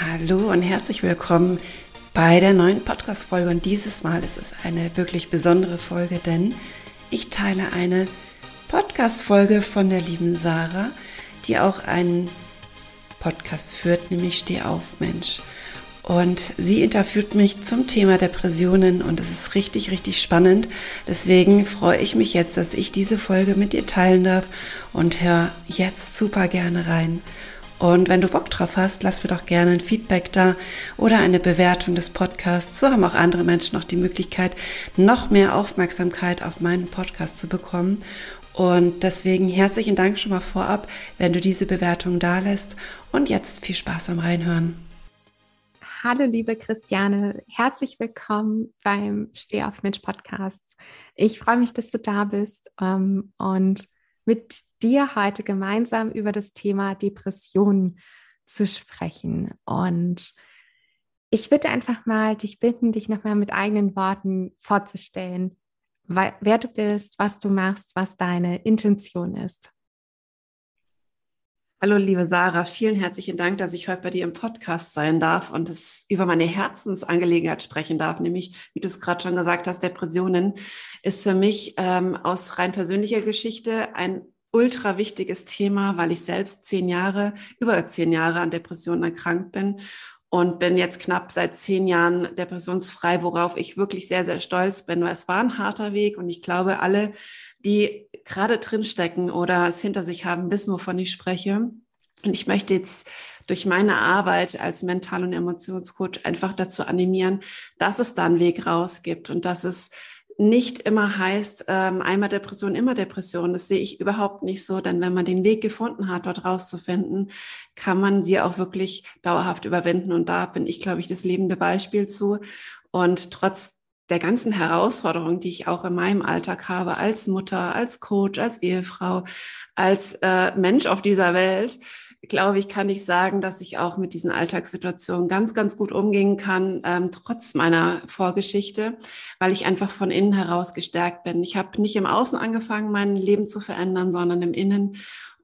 Hallo und herzlich willkommen bei der neuen Podcast-Folge. Und dieses Mal ist es eine wirklich besondere Folge, denn ich teile eine Podcast-Folge von der lieben Sarah, die auch einen Podcast führt, nämlich Steh auf, Mensch. Und sie interviewt mich zum Thema Depressionen und es ist richtig, richtig spannend. Deswegen freue ich mich jetzt, dass ich diese Folge mit dir teilen darf und hör jetzt super gerne rein. Und wenn du Bock drauf hast, lass mir doch gerne ein Feedback da oder eine Bewertung des Podcasts. So haben auch andere Menschen noch die Möglichkeit, noch mehr Aufmerksamkeit auf meinen Podcast zu bekommen. Und deswegen herzlichen Dank schon mal vorab, wenn du diese Bewertung da lässt. Und jetzt viel Spaß beim Reinhören. Hallo, liebe Christiane. Herzlich willkommen beim Steh auf Mensch Podcast. Ich freue mich, dass du da bist. Ähm, und mit dir heute gemeinsam über das Thema Depressionen zu sprechen. Und ich würde einfach mal dich bitten, dich nochmal mit eigenen Worten vorzustellen, wer du bist, was du machst, was deine Intention ist. Hallo, liebe Sarah, vielen herzlichen Dank, dass ich heute bei dir im Podcast sein darf und es über meine Herzensangelegenheit sprechen darf, nämlich, wie du es gerade schon gesagt hast, Depressionen ist für mich ähm, aus rein persönlicher Geschichte ein ultra wichtiges Thema, weil ich selbst zehn Jahre, über zehn Jahre an Depressionen erkrankt bin und bin jetzt knapp seit zehn Jahren depressionsfrei, worauf ich wirklich sehr, sehr stolz bin, weil es war ein harter Weg und ich glaube, alle, die gerade drinstecken oder es hinter sich haben, wissen, wovon ich spreche. Und ich möchte jetzt durch meine Arbeit als Mental- und Emotionscoach einfach dazu animieren, dass es da einen Weg raus gibt und dass es nicht immer heißt, ähm, einmal Depression, immer Depression. Das sehe ich überhaupt nicht so, denn wenn man den Weg gefunden hat, dort rauszufinden, kann man sie auch wirklich dauerhaft überwinden. Und da bin ich, glaube ich, das lebende Beispiel zu. Und trotz der ganzen Herausforderungen, die ich auch in meinem Alltag habe, als Mutter, als Coach, als Ehefrau, als äh, Mensch auf dieser Welt, glaube ich, kann ich sagen, dass ich auch mit diesen Alltagssituationen ganz, ganz gut umgehen kann, ähm, trotz meiner Vorgeschichte, weil ich einfach von innen heraus gestärkt bin. Ich habe nicht im Außen angefangen, mein Leben zu verändern, sondern im Innen.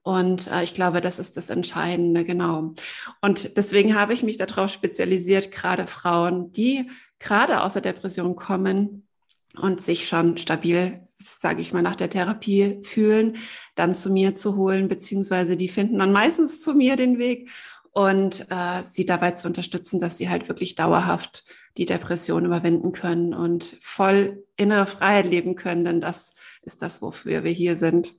Und äh, ich glaube, das ist das Entscheidende, genau. Und deswegen habe ich mich darauf spezialisiert, gerade Frauen, die gerade aus der Depression kommen und sich schon stabil sage ich mal, nach der Therapie fühlen, dann zu mir zu holen, beziehungsweise die finden dann meistens zu mir den Weg und äh, sie dabei zu unterstützen, dass sie halt wirklich dauerhaft die Depression überwinden können und voll innere Freiheit leben können, denn das ist das, wofür wir hier sind.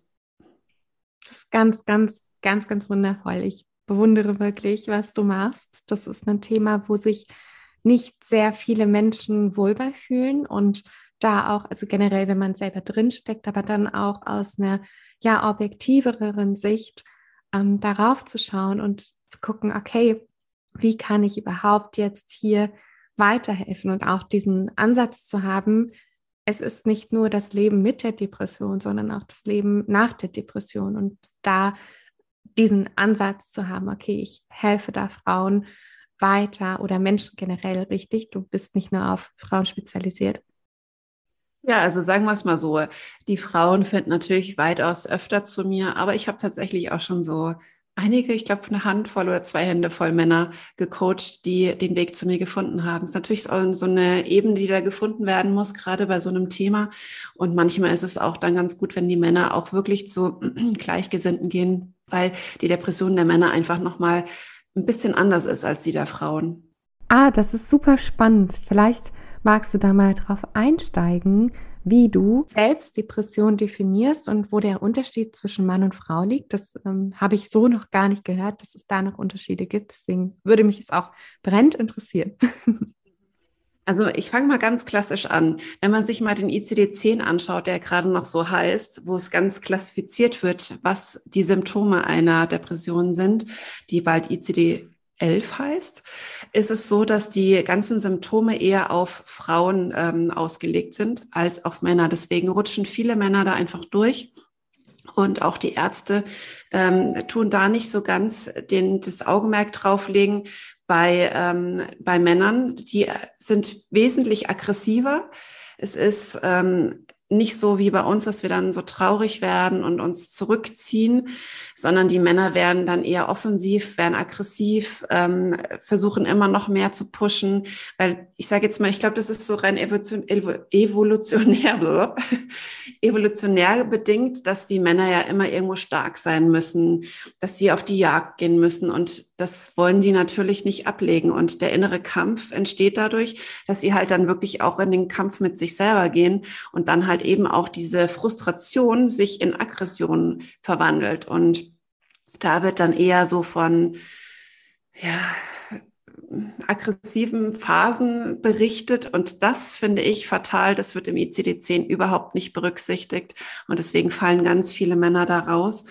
Das ist ganz, ganz, ganz, ganz wundervoll. Ich bewundere wirklich, was du machst. Das ist ein Thema, wo sich nicht sehr viele Menschen wohl bei fühlen und da auch, also generell, wenn man selber drinsteckt, aber dann auch aus einer ja objektiveren Sicht ähm, darauf zu schauen und zu gucken, okay, wie kann ich überhaupt jetzt hier weiterhelfen und auch diesen Ansatz zu haben, es ist nicht nur das Leben mit der Depression, sondern auch das Leben nach der Depression und da diesen Ansatz zu haben, okay, ich helfe da Frauen weiter oder Menschen generell richtig. Du bist nicht nur auf Frauen spezialisiert. Ja, also sagen wir es mal so, die Frauen finden natürlich weitaus öfter zu mir, aber ich habe tatsächlich auch schon so einige, ich glaube eine Handvoll oder zwei Hände voll Männer gecoacht, die den Weg zu mir gefunden haben. Es ist natürlich so eine Ebene, die da gefunden werden muss, gerade bei so einem Thema. Und manchmal ist es auch dann ganz gut, wenn die Männer auch wirklich zu Gleichgesinnten gehen, weil die Depression der Männer einfach nochmal ein bisschen anders ist als die der Frauen. Ah, das ist super spannend. Vielleicht Magst du da mal drauf einsteigen, wie du selbst Depression definierst und wo der Unterschied zwischen Mann und Frau liegt? Das ähm, habe ich so noch gar nicht gehört, dass es da noch Unterschiede gibt. Deswegen würde mich es auch brennend interessieren. Also ich fange mal ganz klassisch an. Wenn man sich mal den ICD-10 anschaut, der gerade noch so heißt, wo es ganz klassifiziert wird, was die Symptome einer Depression sind, die bald ICD 11 heißt, ist es so, dass die ganzen Symptome eher auf Frauen ähm, ausgelegt sind als auf Männer. Deswegen rutschen viele Männer da einfach durch. Und auch die Ärzte ähm, tun da nicht so ganz den, das Augenmerk drauflegen. Bei, ähm, bei Männern, die sind wesentlich aggressiver. Es ist ähm, nicht so wie bei uns, dass wir dann so traurig werden und uns zurückziehen, sondern die Männer werden dann eher offensiv, werden aggressiv, ähm, versuchen immer noch mehr zu pushen, weil ich sage jetzt mal, ich glaube, das ist so rein evolutionär, evolutionär bedingt, dass die Männer ja immer irgendwo stark sein müssen, dass sie auf die Jagd gehen müssen und das wollen die natürlich nicht ablegen und der innere Kampf entsteht dadurch, dass sie halt dann wirklich auch in den Kampf mit sich selber gehen und dann halt eben auch diese Frustration sich in Aggression verwandelt. Und da wird dann eher so von, ja, aggressiven Phasen berichtet und das finde ich fatal. Das wird im ICD-10 überhaupt nicht berücksichtigt und deswegen fallen ganz viele Männer da raus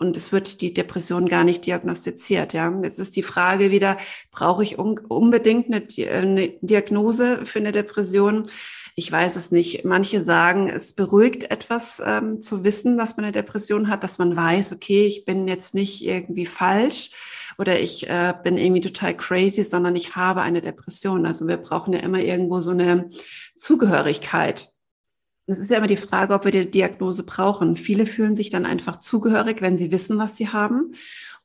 und es wird die Depression gar nicht diagnostiziert. Ja, jetzt ist die Frage wieder: Brauche ich unbedingt eine, eine Diagnose für eine Depression? Ich weiß es nicht. Manche sagen, es beruhigt etwas ähm, zu wissen, dass man eine Depression hat, dass man weiß, okay, ich bin jetzt nicht irgendwie falsch oder ich äh, bin irgendwie total crazy, sondern ich habe eine Depression. Also wir brauchen ja immer irgendwo so eine Zugehörigkeit. Es ist ja immer die Frage, ob wir die Diagnose brauchen. Viele fühlen sich dann einfach zugehörig, wenn sie wissen, was sie haben.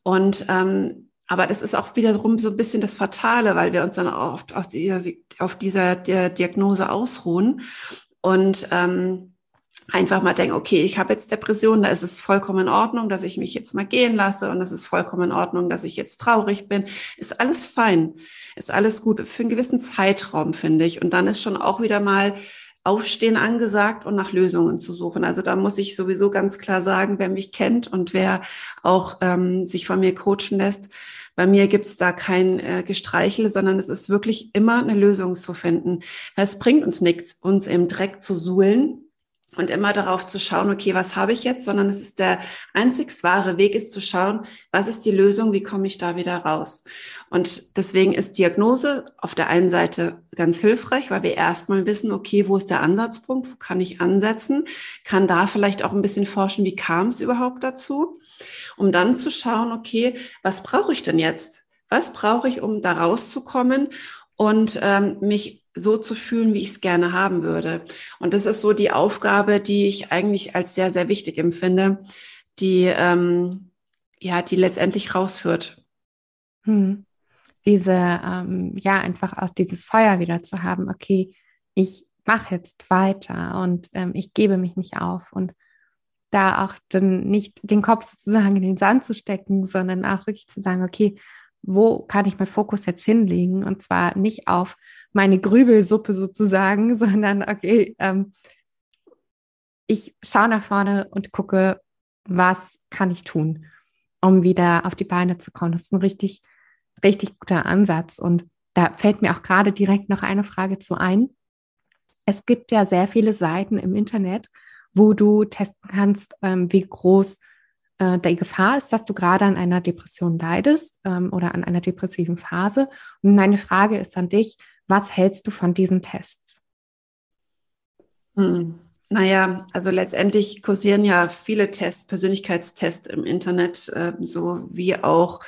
Und ähm, aber das ist auch wiederum so ein bisschen das Fatale, weil wir uns dann oft auf dieser, auf dieser Diagnose ausruhen und ähm, einfach mal denken, okay, ich habe jetzt Depression, da ist es vollkommen in Ordnung, dass ich mich jetzt mal gehen lasse und es ist vollkommen in Ordnung, dass ich jetzt traurig bin. Ist alles fein, ist alles gut für einen gewissen Zeitraum, finde ich. Und dann ist schon auch wieder mal Aufstehen angesagt und nach Lösungen zu suchen. Also da muss ich sowieso ganz klar sagen, wer mich kennt und wer auch ähm, sich von mir coachen lässt, bei mir gibt's da kein äh, Gestreichel, sondern es ist wirklich immer eine Lösung zu finden. Es bringt uns nichts, uns im Dreck zu suhlen, und immer darauf zu schauen, okay, was habe ich jetzt, sondern es ist der einzig wahre Weg, ist zu schauen, was ist die Lösung, wie komme ich da wieder raus. Und deswegen ist Diagnose auf der einen Seite ganz hilfreich, weil wir erstmal wissen, okay, wo ist der Ansatzpunkt, wo kann ich ansetzen, kann da vielleicht auch ein bisschen forschen, wie kam es überhaupt dazu, um dann zu schauen, okay, was brauche ich denn jetzt? Was brauche ich, um da rauszukommen? Und ähm, mich so zu fühlen, wie ich es gerne haben würde. Und das ist so die Aufgabe, die ich eigentlich als sehr, sehr wichtig empfinde, die, ähm, ja, die letztendlich rausführt. Hm. Diese, ähm, ja, einfach auch dieses Feuer wieder zu haben, okay, ich mache jetzt weiter und ähm, ich gebe mich nicht auf und da auch dann nicht den Kopf sozusagen in den Sand zu stecken, sondern auch wirklich zu sagen, okay, wo kann ich meinen Fokus jetzt hinlegen? Und zwar nicht auf meine Grübelsuppe sozusagen, sondern okay, ähm, ich schaue nach vorne und gucke, was kann ich tun, um wieder auf die Beine zu kommen. Das ist ein richtig, richtig guter Ansatz. Und da fällt mir auch gerade direkt noch eine Frage zu ein. Es gibt ja sehr viele Seiten im Internet, wo du testen kannst, ähm, wie groß äh, die Gefahr ist, dass du gerade an einer Depression leidest ähm, oder an einer depressiven Phase. Und meine Frage ist an dich, was hältst du von diesen Tests? Hm. Naja, also letztendlich kursieren ja viele Tests, Persönlichkeitstests im Internet, äh, so wie auch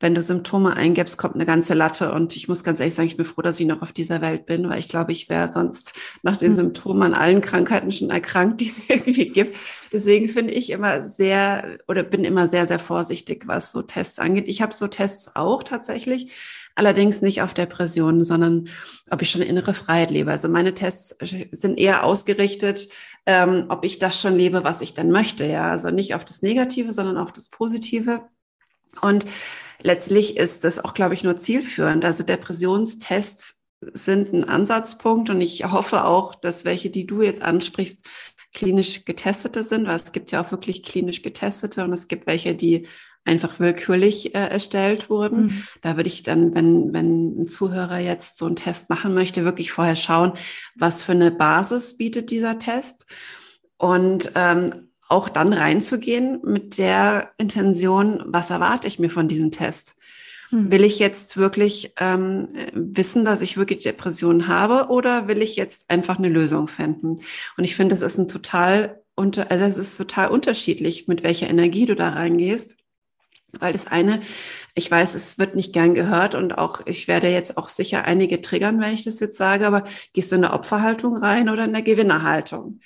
wenn du Symptome eingibst, kommt eine ganze Latte. Und ich muss ganz ehrlich sagen, ich bin froh, dass ich noch auf dieser Welt bin, weil ich glaube, ich wäre sonst nach den mhm. Symptomen an allen Krankheiten schon erkrankt, die es irgendwie gibt. Deswegen finde ich immer sehr oder bin immer sehr, sehr vorsichtig, was so Tests angeht. Ich habe so Tests auch tatsächlich. Allerdings nicht auf Depressionen, sondern ob ich schon innere Freiheit lebe. Also meine Tests sind eher ausgerichtet, ähm, ob ich das schon lebe, was ich dann möchte. Ja, also nicht auf das Negative, sondern auf das Positive. Und letztlich ist das auch, glaube ich, nur zielführend. Also Depressionstests sind ein Ansatzpunkt und ich hoffe auch, dass welche, die du jetzt ansprichst, klinisch getestete sind, weil es gibt ja auch wirklich klinisch getestete und es gibt welche, die einfach willkürlich äh, erstellt wurden. Mhm. Da würde ich dann, wenn, wenn ein Zuhörer jetzt so einen Test machen möchte, wirklich vorher schauen, was für eine Basis bietet dieser Test. Und ähm, auch dann reinzugehen mit der Intention, was erwarte ich mir von diesem Test? Hm. Will ich jetzt wirklich ähm, wissen, dass ich wirklich Depressionen habe oder will ich jetzt einfach eine Lösung finden? Und ich finde, das ist ein total unter, also es ist total unterschiedlich, mit welcher Energie du da reingehst. Weil das eine, ich weiß, es wird nicht gern gehört und auch, ich werde jetzt auch sicher einige triggern, wenn ich das jetzt sage, aber gehst du in eine Opferhaltung rein oder in eine Gewinnerhaltung?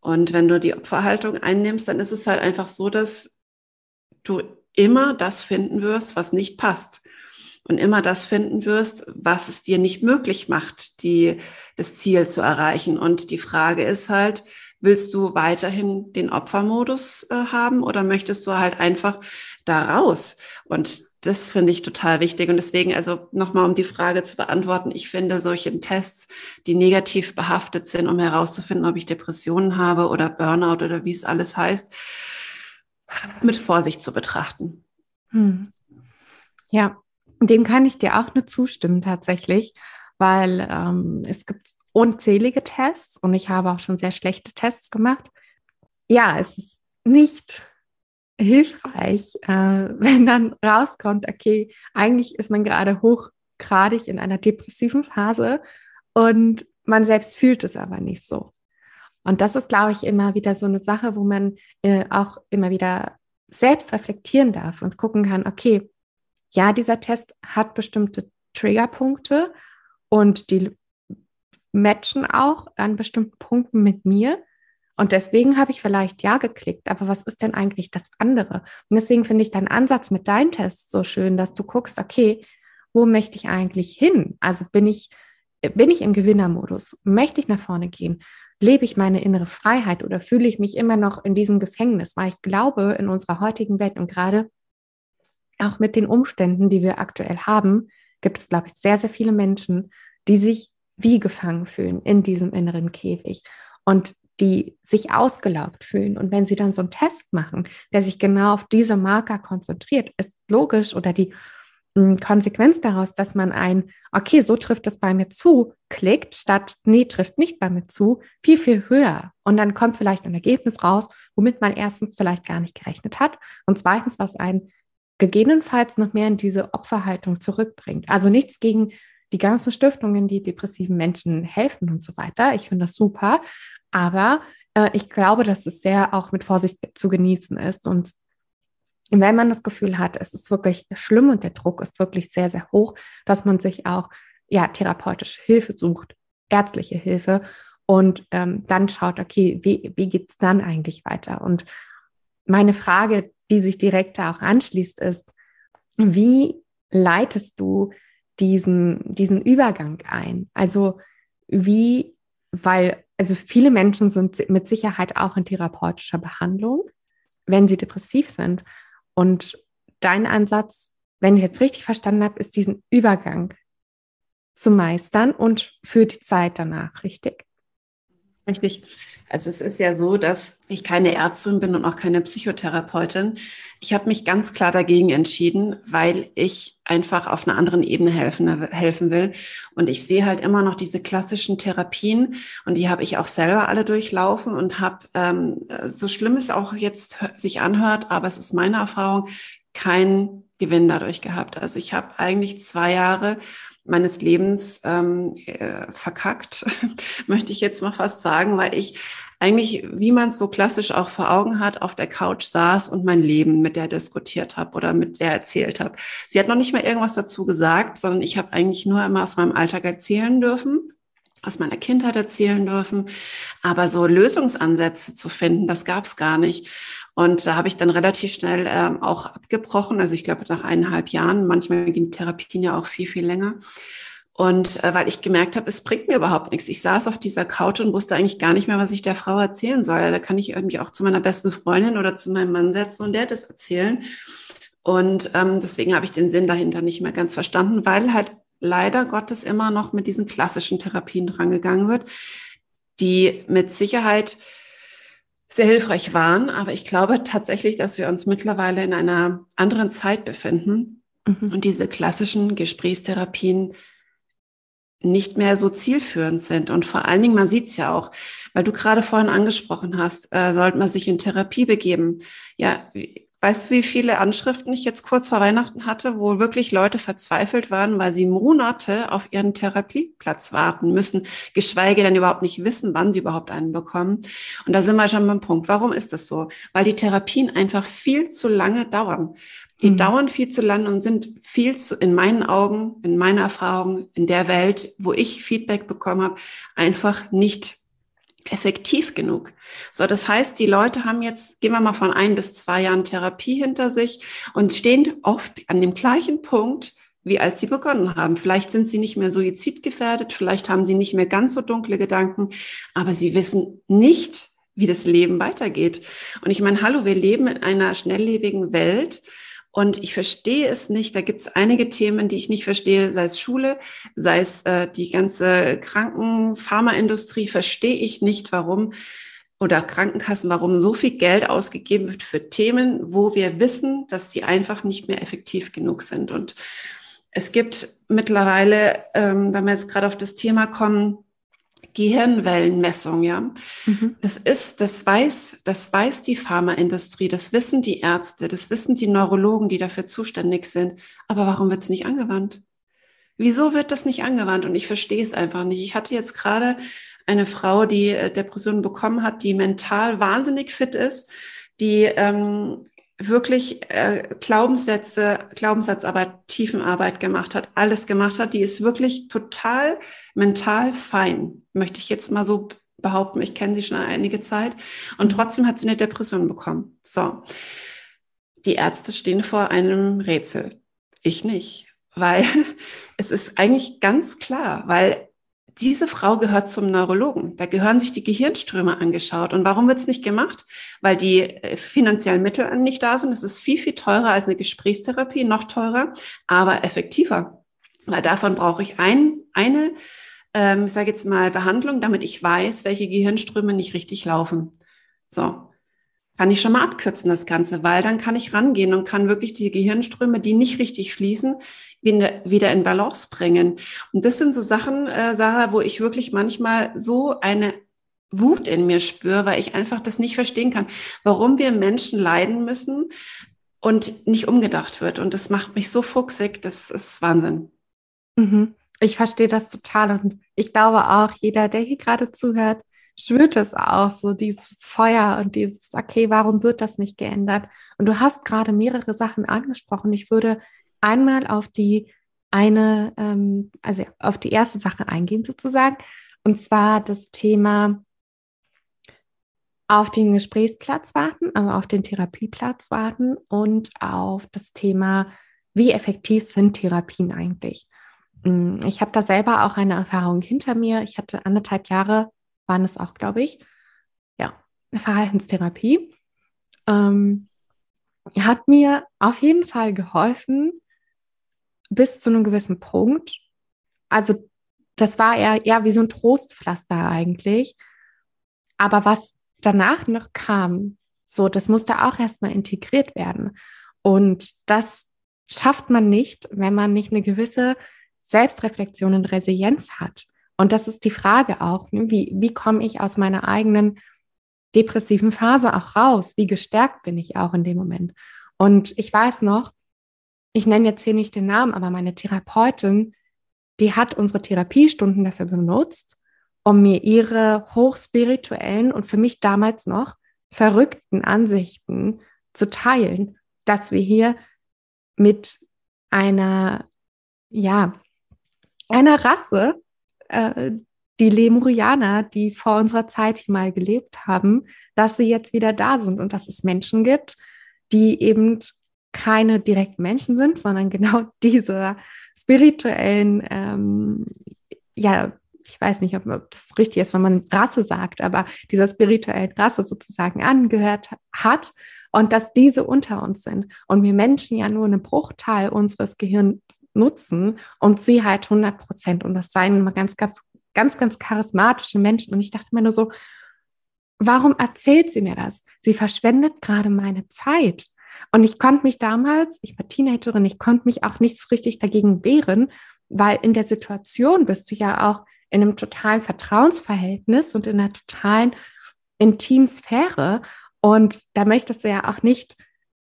Und wenn du die Opferhaltung einnimmst, dann ist es halt einfach so, dass du immer das finden wirst, was nicht passt. Und immer das finden wirst, was es dir nicht möglich macht, die, das Ziel zu erreichen. Und die Frage ist halt, willst du weiterhin den Opfermodus äh, haben oder möchtest du halt einfach da raus? Und das finde ich total wichtig. Und deswegen, also nochmal, um die Frage zu beantworten, ich finde solche Tests, die negativ behaftet sind, um herauszufinden, ob ich Depressionen habe oder Burnout oder wie es alles heißt, mit Vorsicht zu betrachten. Hm. Ja, dem kann ich dir auch nur zustimmen tatsächlich, weil ähm, es gibt unzählige Tests und ich habe auch schon sehr schlechte Tests gemacht. Ja, es ist nicht hilfreich, äh, wenn dann rauskommt, okay, eigentlich ist man gerade hochgradig in einer depressiven Phase und man selbst fühlt es aber nicht so. Und das ist, glaube ich, immer wieder so eine Sache, wo man äh, auch immer wieder selbst reflektieren darf und gucken kann, okay, ja, dieser Test hat bestimmte Triggerpunkte und die matchen auch an bestimmten Punkten mit mir. Und deswegen habe ich vielleicht ja geklickt, aber was ist denn eigentlich das andere? Und deswegen finde ich deinen Ansatz mit deinen Tests so schön, dass du guckst, okay, wo möchte ich eigentlich hin? Also bin ich, bin ich im Gewinnermodus? Möchte ich nach vorne gehen? Lebe ich meine innere Freiheit oder fühle ich mich immer noch in diesem Gefängnis? Weil ich glaube, in unserer heutigen Welt und gerade auch mit den Umständen, die wir aktuell haben, gibt es, glaube ich, sehr, sehr viele Menschen, die sich wie gefangen fühlen in diesem inneren Käfig. Und die sich ausgelaugt fühlen. Und wenn sie dann so einen Test machen, der sich genau auf diese Marker konzentriert, ist logisch oder die hm, Konsequenz daraus, dass man ein, okay, so trifft es bei mir zu, klickt, statt, nee, trifft nicht bei mir zu, viel, viel höher. Und dann kommt vielleicht ein Ergebnis raus, womit man erstens vielleicht gar nicht gerechnet hat und zweitens, was einen gegebenenfalls noch mehr in diese Opferhaltung zurückbringt. Also nichts gegen die ganzen Stiftungen, die depressiven Menschen helfen und so weiter. Ich finde das super. Aber äh, ich glaube, dass es sehr auch mit Vorsicht zu genießen ist. Und wenn man das Gefühl hat, es ist wirklich schlimm und der Druck ist wirklich sehr, sehr hoch, dass man sich auch ja, therapeutische Hilfe sucht, ärztliche Hilfe und ähm, dann schaut, okay, wie, wie geht es dann eigentlich weiter? Und meine Frage, die sich direkt da auch anschließt, ist, wie leitest du diesen, diesen Übergang ein? Also wie, weil also viele Menschen sind mit Sicherheit auch in therapeutischer Behandlung, wenn sie depressiv sind. Und dein Ansatz, wenn ich jetzt richtig verstanden habe, ist diesen Übergang zu meistern und für die Zeit danach, richtig? Richtig. Also es ist ja so, dass ich keine Ärztin bin und auch keine Psychotherapeutin. Ich habe mich ganz klar dagegen entschieden, weil ich einfach auf einer anderen Ebene helfen, helfen will. Und ich sehe halt immer noch diese klassischen Therapien und die habe ich auch selber alle durchlaufen und habe, ähm, so schlimm es auch jetzt sich anhört, aber es ist meine Erfahrung, keinen Gewinn dadurch gehabt. Also ich habe eigentlich zwei Jahre meines Lebens ähm, äh, verkackt, möchte ich jetzt mal fast sagen, weil ich eigentlich, wie man es so klassisch auch vor Augen hat, auf der Couch saß und mein Leben mit der diskutiert habe oder mit der erzählt habe. Sie hat noch nicht mal irgendwas dazu gesagt, sondern ich habe eigentlich nur immer aus meinem Alltag erzählen dürfen aus meiner Kindheit erzählen dürfen. Aber so Lösungsansätze zu finden, das gab es gar nicht. Und da habe ich dann relativ schnell ähm, auch abgebrochen. Also ich glaube nach eineinhalb Jahren. Manchmal gehen Therapien ja auch viel, viel länger. Und äh, weil ich gemerkt habe, es bringt mir überhaupt nichts. Ich saß auf dieser Couch und wusste eigentlich gar nicht mehr, was ich der Frau erzählen soll. Da kann ich irgendwie auch zu meiner besten Freundin oder zu meinem Mann setzen und der das erzählen. Und ähm, deswegen habe ich den Sinn dahinter nicht mehr ganz verstanden, weil halt leider Gottes immer noch mit diesen klassischen Therapien drangegangen wird, die mit Sicherheit sehr hilfreich waren. Aber ich glaube tatsächlich, dass wir uns mittlerweile in einer anderen Zeit befinden mhm. und diese klassischen Gesprächstherapien nicht mehr so zielführend sind. Und vor allen Dingen, man sieht es ja auch, weil du gerade vorhin angesprochen hast, äh, sollte man sich in Therapie begeben. Ja, Weißt du, wie viele Anschriften ich jetzt kurz vor Weihnachten hatte, wo wirklich Leute verzweifelt waren, weil sie Monate auf ihren Therapieplatz warten müssen, geschweige denn überhaupt nicht wissen, wann sie überhaupt einen bekommen. Und da sind wir schon beim Punkt. Warum ist das so? Weil die Therapien einfach viel zu lange dauern. Die mhm. dauern viel zu lange und sind viel zu, in meinen Augen, in meiner Erfahrung, in der Welt, wo ich Feedback bekommen habe, einfach nicht effektiv genug. So, das heißt, die Leute haben jetzt, gehen wir mal von ein bis zwei Jahren Therapie hinter sich und stehen oft an dem gleichen Punkt, wie als sie begonnen haben. Vielleicht sind sie nicht mehr suizidgefährdet, vielleicht haben sie nicht mehr ganz so dunkle Gedanken, aber sie wissen nicht, wie das Leben weitergeht. Und ich meine, hallo, wir leben in einer schnelllebigen Welt. Und ich verstehe es nicht. Da gibt es einige Themen, die ich nicht verstehe, sei es Schule, sei es äh, die ganze Krankenpharmaindustrie, verstehe ich nicht, warum oder Krankenkassen, warum so viel Geld ausgegeben wird für Themen, wo wir wissen, dass die einfach nicht mehr effektiv genug sind. Und es gibt mittlerweile, ähm, wenn wir jetzt gerade auf das Thema kommen, Gehirnwellenmessung, ja. Mhm. Das ist, das weiß, das weiß die Pharmaindustrie, das wissen die Ärzte, das wissen die Neurologen, die dafür zuständig sind. Aber warum wird es nicht angewandt? Wieso wird das nicht angewandt? Und ich verstehe es einfach nicht. Ich hatte jetzt gerade eine Frau, die äh, Depressionen bekommen hat, die mental wahnsinnig fit ist, die ähm, wirklich äh, Glaubenssätze, Glaubenssatzarbeit, Tiefenarbeit gemacht hat, alles gemacht hat, die ist wirklich total mental fein, möchte ich jetzt mal so behaupten. Ich kenne sie schon einige Zeit und mhm. trotzdem hat sie eine Depression bekommen. So. Die Ärzte stehen vor einem Rätsel. Ich nicht, weil es ist eigentlich ganz klar, weil diese Frau gehört zum Neurologen. Da gehören sich die Gehirnströme angeschaut. Und warum wird es nicht gemacht? Weil die äh, finanziellen Mittel nicht da sind. Es ist viel, viel teurer als eine Gesprächstherapie, noch teurer, aber effektiver. Weil davon brauche ich ein, eine, ähm, ich sage jetzt mal, Behandlung, damit ich weiß, welche Gehirnströme nicht richtig laufen. So kann ich schon mal abkürzen das Ganze, weil dann kann ich rangehen und kann wirklich die Gehirnströme, die nicht richtig fließen, wieder in Balance bringen. Und das sind so Sachen, äh, Sarah, wo ich wirklich manchmal so eine Wut in mir spüre, weil ich einfach das nicht verstehen kann, warum wir Menschen leiden müssen und nicht umgedacht wird. Und das macht mich so fuchsig, das ist Wahnsinn. Mhm. Ich verstehe das total und ich glaube auch, jeder, der hier gerade zuhört, schwirrt es auch so, dieses Feuer und dieses, okay, warum wird das nicht geändert? Und du hast gerade mehrere Sachen angesprochen. Ich würde einmal auf die eine, ähm, also auf die erste Sache eingehen sozusagen, und zwar das Thema auf den Gesprächsplatz warten, also auf den Therapieplatz warten und auf das Thema, wie effektiv sind Therapien eigentlich? Mm, ich habe da selber auch eine Erfahrung hinter mir. Ich hatte anderthalb Jahre waren es auch, glaube ich. Ja, Verhaltenstherapie. Ähm, hat mir auf jeden Fall geholfen bis zu einem gewissen Punkt. Also das war eher, eher wie so ein Trostpflaster eigentlich. Aber was danach noch kam, so, das musste auch erstmal integriert werden. Und das schafft man nicht, wenn man nicht eine gewisse Selbstreflexion und Resilienz hat. Und das ist die Frage auch, ne? wie, wie komme ich aus meiner eigenen depressiven Phase auch raus? Wie gestärkt bin ich auch in dem Moment? Und ich weiß noch, ich nenne jetzt hier nicht den Namen, aber meine Therapeutin, die hat unsere Therapiestunden dafür benutzt, um mir ihre hochspirituellen und für mich damals noch verrückten Ansichten zu teilen, dass wir hier mit einer, ja, einer Rasse äh, die Lemurianer, die vor unserer Zeit hier mal gelebt haben, dass sie jetzt wieder da sind und dass es Menschen gibt, die eben keine direkten Menschen sind, sondern genau diese spirituellen, ähm, ja, ich weiß nicht, ob das richtig ist, wenn man Rasse sagt, aber dieser spirituellen Rasse sozusagen angehört hat und dass diese unter uns sind und wir Menschen ja nur einen Bruchteil unseres Gehirns nutzen und sie halt 100 Prozent und das seien immer ganz, ganz, ganz, ganz charismatische Menschen und ich dachte mir nur so, warum erzählt sie mir das? Sie verschwendet gerade meine Zeit. Und ich konnte mich damals, ich war Teenagerin, ich konnte mich auch nicht so richtig dagegen wehren, weil in der Situation bist du ja auch in einem totalen Vertrauensverhältnis und in einer totalen intimen Sphäre. Und da möchtest du ja auch nicht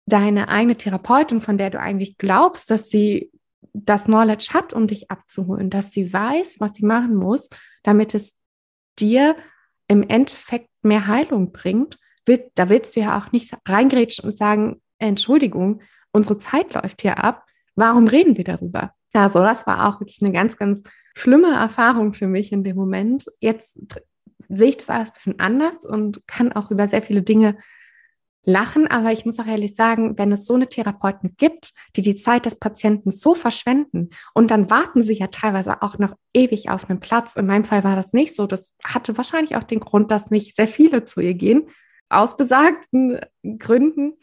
deine eigene Therapeutin, von der du eigentlich glaubst, dass sie das Knowledge hat, um dich abzuholen, dass sie weiß, was sie machen muss, damit es dir im Endeffekt mehr Heilung bringt. Da willst du ja auch nicht reingrätschen und sagen, Entschuldigung, unsere Zeit läuft hier ab. Warum reden wir darüber? Also, das war auch wirklich eine ganz, ganz schlimme Erfahrung für mich in dem Moment. Jetzt sehe ich das alles ein bisschen anders und kann auch über sehr viele Dinge lachen. Aber ich muss auch ehrlich sagen, wenn es so eine Therapeuten gibt, die die Zeit des Patienten so verschwenden und dann warten sie ja teilweise auch noch ewig auf einen Platz. In meinem Fall war das nicht so. Das hatte wahrscheinlich auch den Grund, dass nicht sehr viele zu ihr gehen, aus besagten Gründen.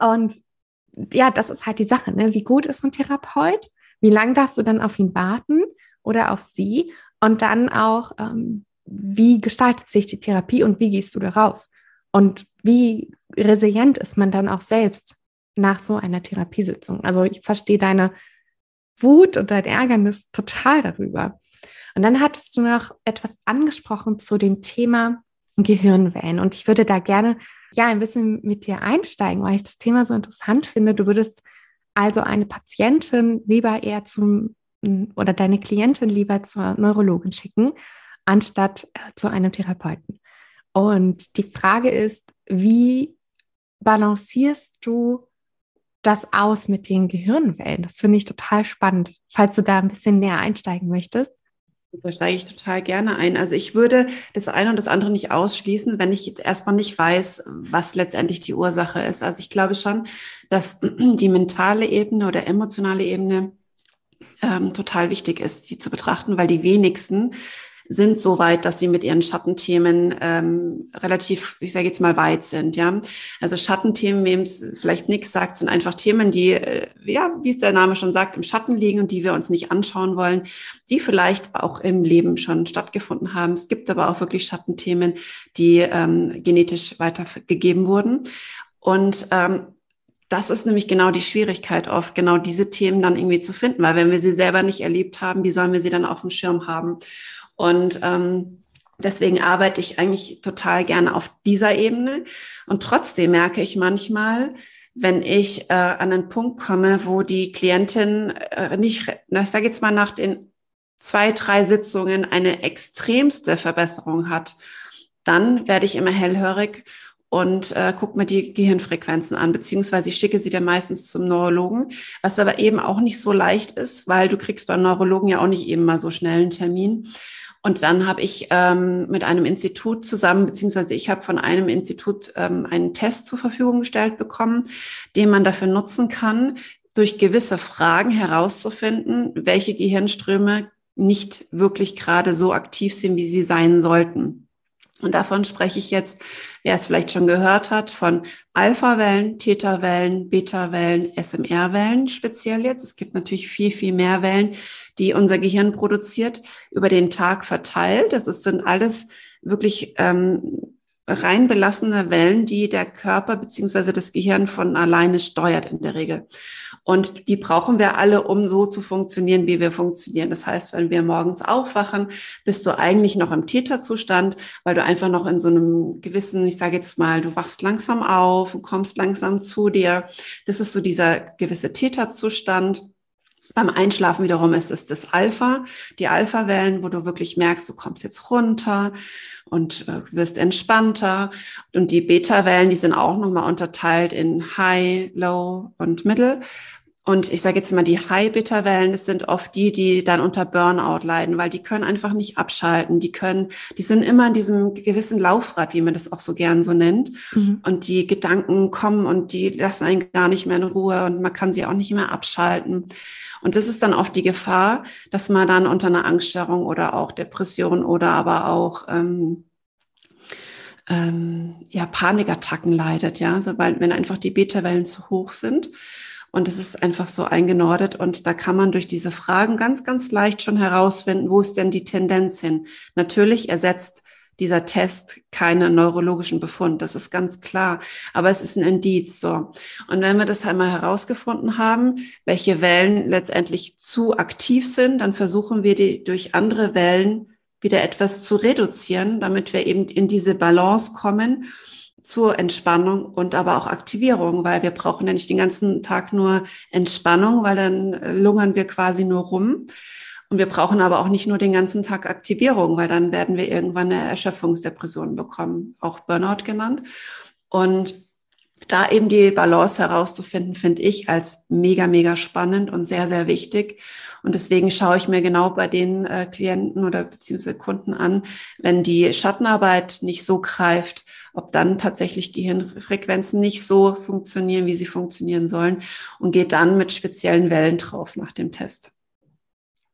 Und ja, das ist halt die Sache. Ne? Wie gut ist ein Therapeut? Wie lange darfst du dann auf ihn warten oder auf sie? Und dann auch, ähm, wie gestaltet sich die Therapie und wie gehst du da raus? Und wie resilient ist man dann auch selbst nach so einer Therapiesitzung? Also ich verstehe deine Wut und dein Ärgernis total darüber. Und dann hattest du noch etwas angesprochen zu dem Thema Gehirnwellen. Und ich würde da gerne ja ein bisschen mit dir einsteigen, weil ich das Thema so interessant finde. Du würdest also eine Patientin lieber eher zum oder deine Klientin lieber zur Neurologin schicken, anstatt äh, zu einem Therapeuten. Und die Frage ist, wie balancierst du das aus mit den Gehirnwellen? Das finde ich total spannend, falls du da ein bisschen näher einsteigen möchtest. Da steige ich total gerne ein. Also ich würde das eine und das andere nicht ausschließen, wenn ich jetzt erstmal nicht weiß, was letztendlich die Ursache ist. Also ich glaube schon, dass die mentale Ebene oder emotionale Ebene ähm, total wichtig ist, die zu betrachten, weil die wenigsten sind so weit, dass sie mit ihren Schattenthemen ähm, relativ, ich sage jetzt mal, weit sind. Ja, also Schattenthemen, wem es vielleicht nichts sagt, sind einfach Themen, die, äh, ja, wie es der Name schon sagt, im Schatten liegen und die wir uns nicht anschauen wollen, die vielleicht auch im Leben schon stattgefunden haben. Es gibt aber auch wirklich Schattenthemen, die ähm, genetisch weitergegeben wurden. Und ähm, das ist nämlich genau die Schwierigkeit oft, genau diese Themen dann irgendwie zu finden, weil wenn wir sie selber nicht erlebt haben, wie sollen wir sie dann auf dem Schirm haben? Und ähm, deswegen arbeite ich eigentlich total gerne auf dieser Ebene. Und trotzdem merke ich manchmal, wenn ich äh, an einen Punkt komme, wo die Klientin äh, nicht, na, ich sage jetzt mal nach den zwei, drei Sitzungen eine extremste Verbesserung hat, dann werde ich immer hellhörig und äh, gucke mir die Gehirnfrequenzen an, beziehungsweise ich schicke sie dann meistens zum Neurologen, was aber eben auch nicht so leicht ist, weil du kriegst beim Neurologen ja auch nicht eben mal so schnell einen Termin. Und dann habe ich ähm, mit einem Institut zusammen, beziehungsweise ich habe von einem Institut ähm, einen Test zur Verfügung gestellt bekommen, den man dafür nutzen kann, durch gewisse Fragen herauszufinden, welche Gehirnströme nicht wirklich gerade so aktiv sind, wie sie sein sollten. Und davon spreche ich jetzt, wer es vielleicht schon gehört hat, von Alpha-Wellen, Theta-Wellen, Beta-Wellen, SMR-Wellen speziell jetzt. Es gibt natürlich viel, viel mehr Wellen, die unser Gehirn produziert, über den Tag verteilt. Das sind alles wirklich ähm, rein belassene Wellen, die der Körper beziehungsweise das Gehirn von alleine steuert in der Regel. Und die brauchen wir alle, um so zu funktionieren, wie wir funktionieren. Das heißt, wenn wir morgens aufwachen, bist du eigentlich noch im Täterzustand, weil du einfach noch in so einem gewissen, ich sage jetzt mal, du wachst langsam auf und kommst langsam zu dir. Das ist so dieser gewisse Täterzustand. Beim Einschlafen wiederum ist es das Alpha, die Alpha-Wellen, wo du wirklich merkst, du kommst jetzt runter und äh, wirst entspannter. Und die Beta-Wellen, die sind auch nochmal unterteilt in High, Low und Middle. Und ich sage jetzt mal, die High-Beta-Wellen, das sind oft die, die dann unter Burnout leiden, weil die können einfach nicht abschalten. Die können, die sind immer in diesem gewissen Laufrad, wie man das auch so gern so nennt. Mhm. Und die Gedanken kommen und die lassen einen gar nicht mehr in Ruhe und man kann sie auch nicht mehr abschalten. Und das ist dann oft die Gefahr, dass man dann unter einer Angststörung oder auch Depression oder aber auch ähm, ähm, ja, Panikattacken leidet, ja, sobald wenn einfach die Beta-Wellen zu hoch sind. Und es ist einfach so eingenordet. Und da kann man durch diese Fragen ganz, ganz leicht schon herausfinden, wo ist denn die Tendenz hin? Natürlich ersetzt dieser Test keinen neurologischen Befund. Das ist ganz klar. Aber es ist ein Indiz, so. Und wenn wir das einmal herausgefunden haben, welche Wellen letztendlich zu aktiv sind, dann versuchen wir die durch andere Wellen wieder etwas zu reduzieren, damit wir eben in diese Balance kommen zur Entspannung und aber auch Aktivierung, weil wir brauchen ja nicht den ganzen Tag nur Entspannung, weil dann lungern wir quasi nur rum, und wir brauchen aber auch nicht nur den ganzen Tag Aktivierung, weil dann werden wir irgendwann eine Erschöpfungsdepression bekommen, auch Burnout genannt. Und da eben die Balance herauszufinden, finde ich als mega, mega spannend und sehr, sehr wichtig. Und deswegen schaue ich mir genau bei den äh, Klienten oder beziehungsweise Kunden an, wenn die Schattenarbeit nicht so greift, ob dann tatsächlich Gehirnfrequenzen nicht so funktionieren, wie sie funktionieren sollen und geht dann mit speziellen Wellen drauf nach dem Test.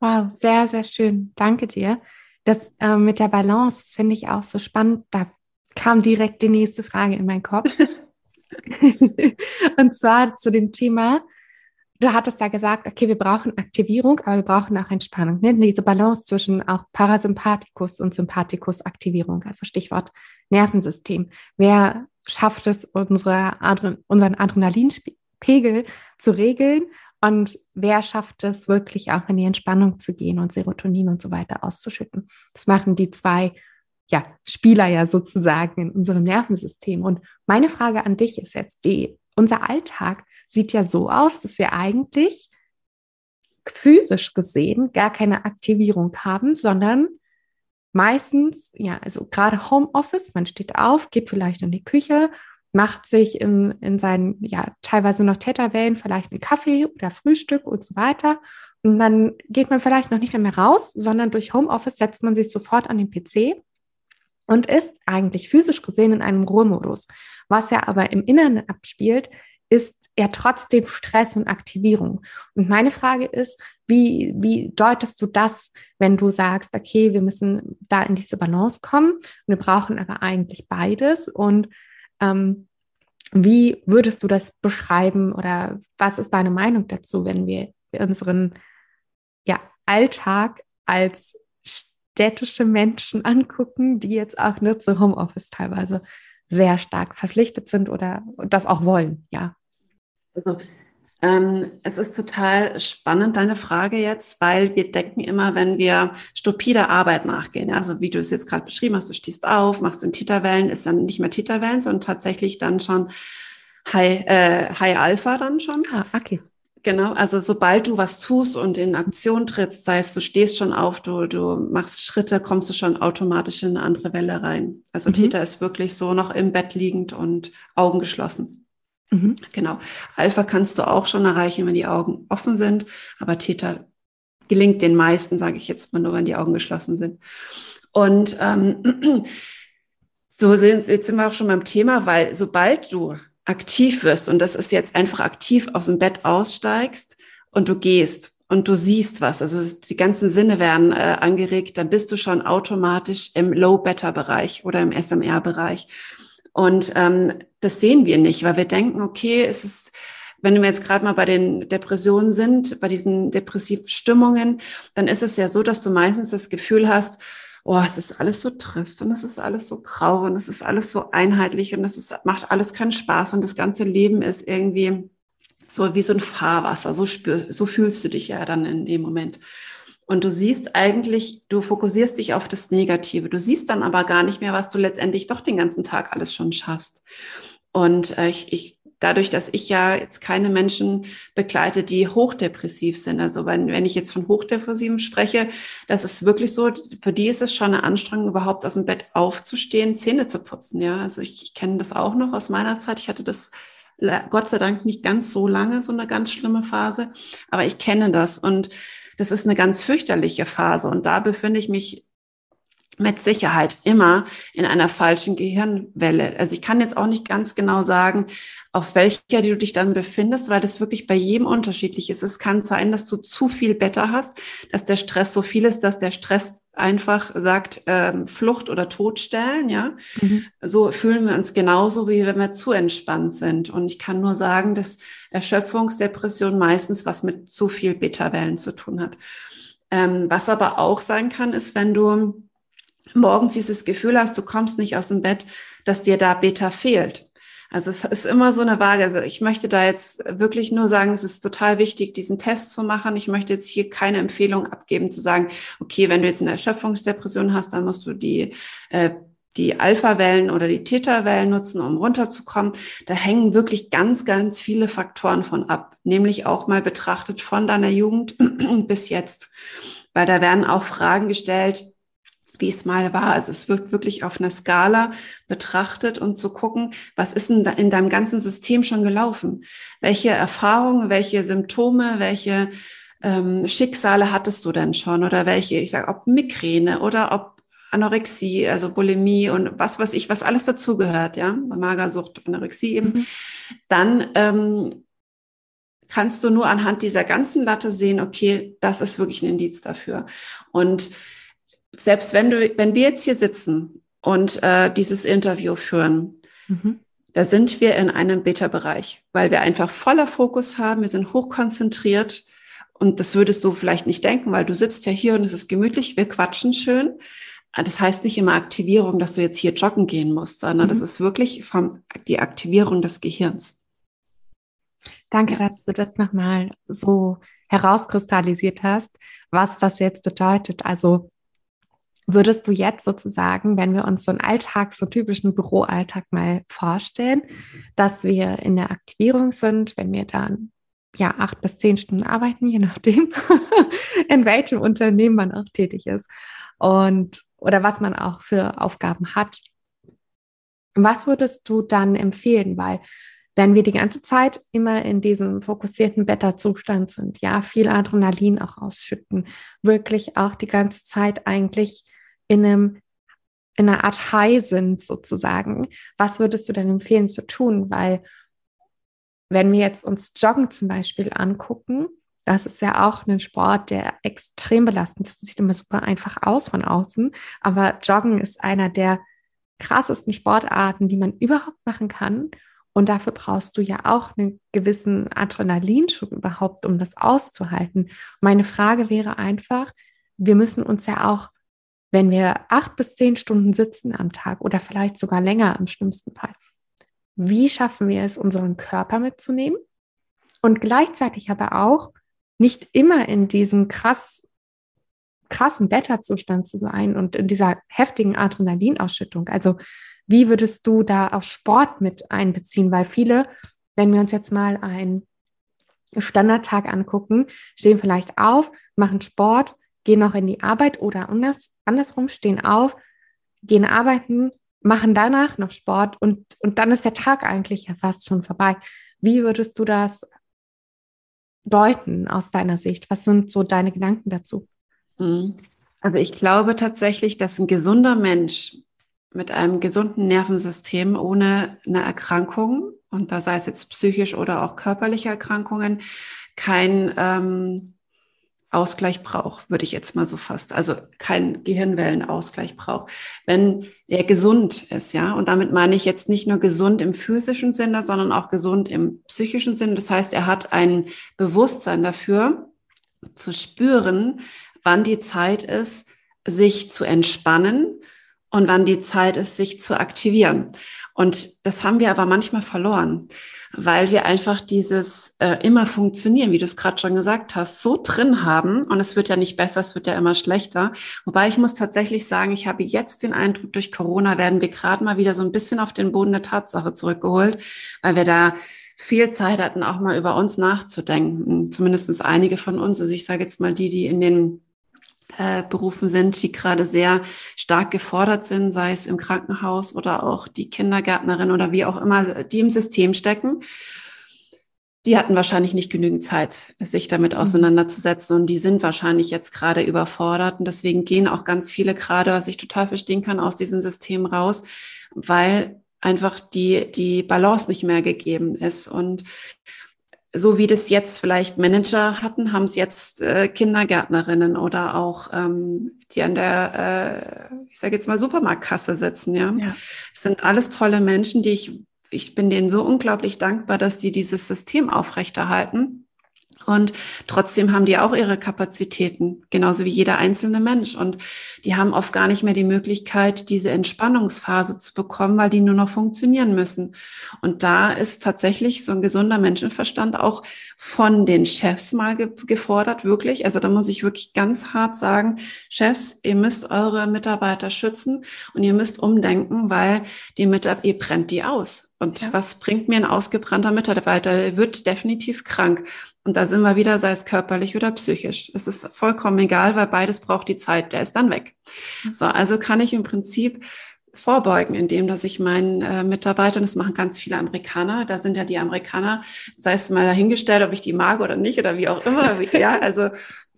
Wow, sehr, sehr schön. Danke dir. Das äh, mit der Balance, das finde ich auch so spannend. Da kam direkt die nächste Frage in meinen Kopf. und zwar zu dem Thema, du hattest ja gesagt, okay, wir brauchen Aktivierung, aber wir brauchen auch Entspannung. Ne? Diese Balance zwischen auch Parasympathikus und Sympathikus-Aktivierung, also Stichwort Nervensystem. Wer schafft es, unsere Adren unseren Adrenalinpegel zu regeln und wer schafft es wirklich auch in die Entspannung zu gehen und Serotonin und so weiter auszuschütten? Das machen die zwei ja, Spieler ja sozusagen in unserem Nervensystem. Und meine Frage an dich ist jetzt die, unser Alltag sieht ja so aus, dass wir eigentlich physisch gesehen gar keine Aktivierung haben, sondern meistens, ja, also gerade Homeoffice, man steht auf, geht vielleicht in die Küche, macht sich in, in seinen, ja, teilweise noch Täterwellen vielleicht einen Kaffee oder Frühstück und so weiter. Und dann geht man vielleicht noch nicht mehr, mehr raus, sondern durch Homeoffice setzt man sich sofort an den PC und ist eigentlich physisch gesehen in einem Ruhemodus. Was er aber im Inneren abspielt, ist ja trotzdem Stress und Aktivierung. Und meine Frage ist, wie, wie deutest du das, wenn du sagst, okay, wir müssen da in diese Balance kommen, wir brauchen aber eigentlich beides und ähm, wie würdest du das beschreiben oder was ist deine Meinung dazu, wenn wir unseren ja, Alltag als städtische Menschen angucken, die jetzt auch nur zu Homeoffice teilweise sehr stark verpflichtet sind oder das auch wollen, ja. Also es ist total spannend, deine Frage jetzt, weil wir denken immer, wenn wir stupide Arbeit nachgehen, also wie du es jetzt gerade beschrieben hast, du stehst auf, machst in Titerwellen, ist dann nicht mehr Titerwellen, sondern tatsächlich dann schon High, äh, High Alpha dann schon. Ah, okay. Genau, also sobald du was tust und in Aktion trittst, sei es du stehst schon auf, du, du machst Schritte, kommst du schon automatisch in eine andere Welle rein. Also mhm. Theta ist wirklich so noch im Bett liegend und Augen geschlossen. Mhm. Genau. Alpha kannst du auch schon erreichen, wenn die Augen offen sind, aber Theta gelingt den meisten, sage ich jetzt mal nur, wenn die Augen geschlossen sind. Und ähm, so sind, jetzt sind wir auch schon beim Thema, weil sobald du aktiv wirst und das ist jetzt einfach aktiv aus dem Bett aussteigst und du gehst und du siehst was, also die ganzen Sinne werden äh, angeregt, dann bist du schon automatisch im Low-Better-Bereich oder im SMR-Bereich. Und ähm, das sehen wir nicht, weil wir denken, okay, es ist, wenn wir jetzt gerade mal bei den Depressionen sind, bei diesen depressiven Stimmungen, dann ist es ja so, dass du meistens das Gefühl hast, oh, es ist alles so trist und es ist alles so grau und es ist alles so einheitlich und es ist, macht alles keinen Spaß und das ganze Leben ist irgendwie so wie so ein Fahrwasser. So, spür, so fühlst du dich ja dann in dem Moment. Und du siehst eigentlich, du fokussierst dich auf das Negative. Du siehst dann aber gar nicht mehr, was du letztendlich doch den ganzen Tag alles schon schaffst. Und äh, ich, ich dadurch, dass ich ja jetzt keine Menschen begleite, die hochdepressiv sind. Also wenn, wenn ich jetzt von Hochdepressiven spreche, das ist wirklich so, für die ist es schon eine Anstrengung, überhaupt aus dem Bett aufzustehen, Zähne zu putzen. Ja, also ich, ich kenne das auch noch aus meiner Zeit. Ich hatte das Gott sei Dank nicht ganz so lange, so eine ganz schlimme Phase, aber ich kenne das und das ist eine ganz fürchterliche Phase und da befinde ich mich mit Sicherheit immer in einer falschen Gehirnwelle. Also ich kann jetzt auch nicht ganz genau sagen, auf welcher du dich dann befindest, weil das wirklich bei jedem unterschiedlich ist. Es kann sein, dass du zu viel Beta hast, dass der Stress so viel ist, dass der Stress einfach sagt, ähm, Flucht oder Todstellen, ja. Mhm. So fühlen wir uns genauso, wie wenn wir zu entspannt sind. Und ich kann nur sagen, dass Erschöpfungsdepression meistens was mit zu viel Beta-Wellen zu tun hat. Ähm, was aber auch sein kann, ist, wenn du morgens dieses Gefühl hast, du kommst nicht aus dem Bett, dass dir da Beta fehlt. Also es ist immer so eine Waage. Also ich möchte da jetzt wirklich nur sagen, es ist total wichtig, diesen Test zu machen. Ich möchte jetzt hier keine Empfehlung abgeben, zu sagen, okay, wenn du jetzt eine Erschöpfungsdepression hast, dann musst du die äh, die Alpha-Wellen oder die Theta-Wellen nutzen, um runterzukommen. Da hängen wirklich ganz, ganz viele Faktoren von ab, nämlich auch mal betrachtet von deiner Jugend bis jetzt. Weil da werden auch Fragen gestellt, wie es mal war. Also es wird wirklich auf einer Skala betrachtet und zu gucken, was ist denn in deinem ganzen System schon gelaufen? Welche Erfahrungen, welche Symptome, welche ähm, Schicksale hattest du denn schon oder welche, ich sage, ob Migräne oder ob Anorexie, also Bulimie und was weiß ich, was alles dazugehört, ja, Magersucht, Anorexie eben, mhm. dann ähm, kannst du nur anhand dieser ganzen Latte sehen, okay, das ist wirklich ein Indiz dafür. Und selbst wenn du, wenn wir jetzt hier sitzen und äh, dieses Interview führen, mhm. da sind wir in einem Beta-Bereich, weil wir einfach voller Fokus haben, wir sind hochkonzentriert und das würdest du vielleicht nicht denken, weil du sitzt ja hier und es ist gemütlich, wir quatschen schön. Das heißt nicht immer Aktivierung, dass du jetzt hier joggen gehen musst, sondern mhm. das ist wirklich vom, die Aktivierung des Gehirns. Danke, dass du das nochmal so herauskristallisiert hast, was das jetzt bedeutet. Also würdest du jetzt sozusagen, wenn wir uns so einen Alltag, so einen typischen Büroalltag mal vorstellen, dass wir in der Aktivierung sind, wenn wir dann ja acht bis zehn Stunden arbeiten, je nachdem, in welchem Unternehmen man auch tätig ist und oder was man auch für Aufgaben hat. Was würdest du dann empfehlen? Weil wenn wir die ganze Zeit immer in diesem fokussierten Beta-Zustand sind, ja, viel Adrenalin auch ausschütten, wirklich auch die ganze Zeit eigentlich in einem in einer Art High sind sozusagen. Was würdest du denn empfehlen zu tun? Weil wenn wir jetzt uns Joggen zum Beispiel angucken, das ist ja auch ein Sport, der extrem belastend ist. Das sieht immer super einfach aus von außen. Aber Joggen ist einer der krassesten Sportarten, die man überhaupt machen kann. Und dafür brauchst du ja auch einen gewissen Adrenalinschub überhaupt, um das auszuhalten. Meine Frage wäre einfach, wir müssen uns ja auch wenn wir acht bis zehn Stunden sitzen am Tag oder vielleicht sogar länger im schlimmsten Fall, wie schaffen wir es, unseren Körper mitzunehmen und gleichzeitig aber auch nicht immer in diesem krass, krassen Beta-Zustand zu sein und in dieser heftigen Adrenalinausschüttung. Also wie würdest du da auch Sport mit einbeziehen? Weil viele, wenn wir uns jetzt mal einen Standardtag angucken, stehen vielleicht auf, machen Sport, gehen noch in die Arbeit oder anders, andersrum, stehen auf, gehen arbeiten, machen danach noch Sport und, und dann ist der Tag eigentlich ja fast schon vorbei. Wie würdest du das deuten aus deiner Sicht? Was sind so deine Gedanken dazu? Mhm. Also ich glaube tatsächlich, dass ein gesunder Mensch mit einem gesunden Nervensystem ohne eine Erkrankung, und da sei es jetzt psychisch oder auch körperliche Erkrankungen, kein ähm, Ausgleich braucht, würde ich jetzt mal so fast, also kein Gehirnwellenausgleich braucht. Wenn er gesund ist, ja, und damit meine ich jetzt nicht nur gesund im physischen Sinne, sondern auch gesund im psychischen Sinne. Das heißt, er hat ein Bewusstsein dafür, zu spüren, wann die Zeit ist, sich zu entspannen und wann die Zeit ist, sich zu aktivieren. Und das haben wir aber manchmal verloren weil wir einfach dieses äh, immer funktionieren, wie du es gerade schon gesagt hast, so drin haben. Und es wird ja nicht besser, es wird ja immer schlechter. Wobei ich muss tatsächlich sagen, ich habe jetzt den Eindruck, durch Corona werden wir gerade mal wieder so ein bisschen auf den Boden der Tatsache zurückgeholt, weil wir da viel Zeit hatten, auch mal über uns nachzudenken. Zumindestens einige von uns. Also ich sage jetzt mal die, die in den äh, Berufen sind, die gerade sehr stark gefordert sind, sei es im Krankenhaus oder auch die Kindergärtnerin oder wie auch immer, die im System stecken. Die hatten wahrscheinlich nicht genügend Zeit, sich damit mhm. auseinanderzusetzen und die sind wahrscheinlich jetzt gerade überfordert und deswegen gehen auch ganz viele gerade, was ich total verstehen kann, aus diesem System raus, weil einfach die, die Balance nicht mehr gegeben ist und so wie das jetzt vielleicht Manager hatten, haben es jetzt äh, Kindergärtnerinnen oder auch ähm, die an der, äh, ich sage jetzt mal Supermarktkasse sitzen. Ja, ja. es sind alles tolle Menschen, die ich, ich bin denen so unglaublich dankbar, dass die dieses System aufrechterhalten. Und trotzdem haben die auch ihre Kapazitäten, genauso wie jeder einzelne Mensch. Und die haben oft gar nicht mehr die Möglichkeit, diese Entspannungsphase zu bekommen, weil die nur noch funktionieren müssen. Und da ist tatsächlich so ein gesunder Menschenverstand auch von den Chefs mal ge gefordert, wirklich. Also da muss ich wirklich ganz hart sagen, Chefs, ihr müsst eure Mitarbeiter schützen und ihr müsst umdenken, weil die Mitarbeiter, ihr brennt die aus. Und ja. was bringt mir ein ausgebrannter Mitarbeiter? Er wird definitiv krank. Und da sind wir wieder, sei es körperlich oder psychisch. Es ist vollkommen egal, weil beides braucht die Zeit. Der ist dann weg. So, also kann ich im Prinzip vorbeugen, indem dass ich meinen äh, Mitarbeitern, das machen ganz viele Amerikaner, da sind ja die Amerikaner, sei es mal dahingestellt, ob ich die mag oder nicht oder wie auch immer, ja, also,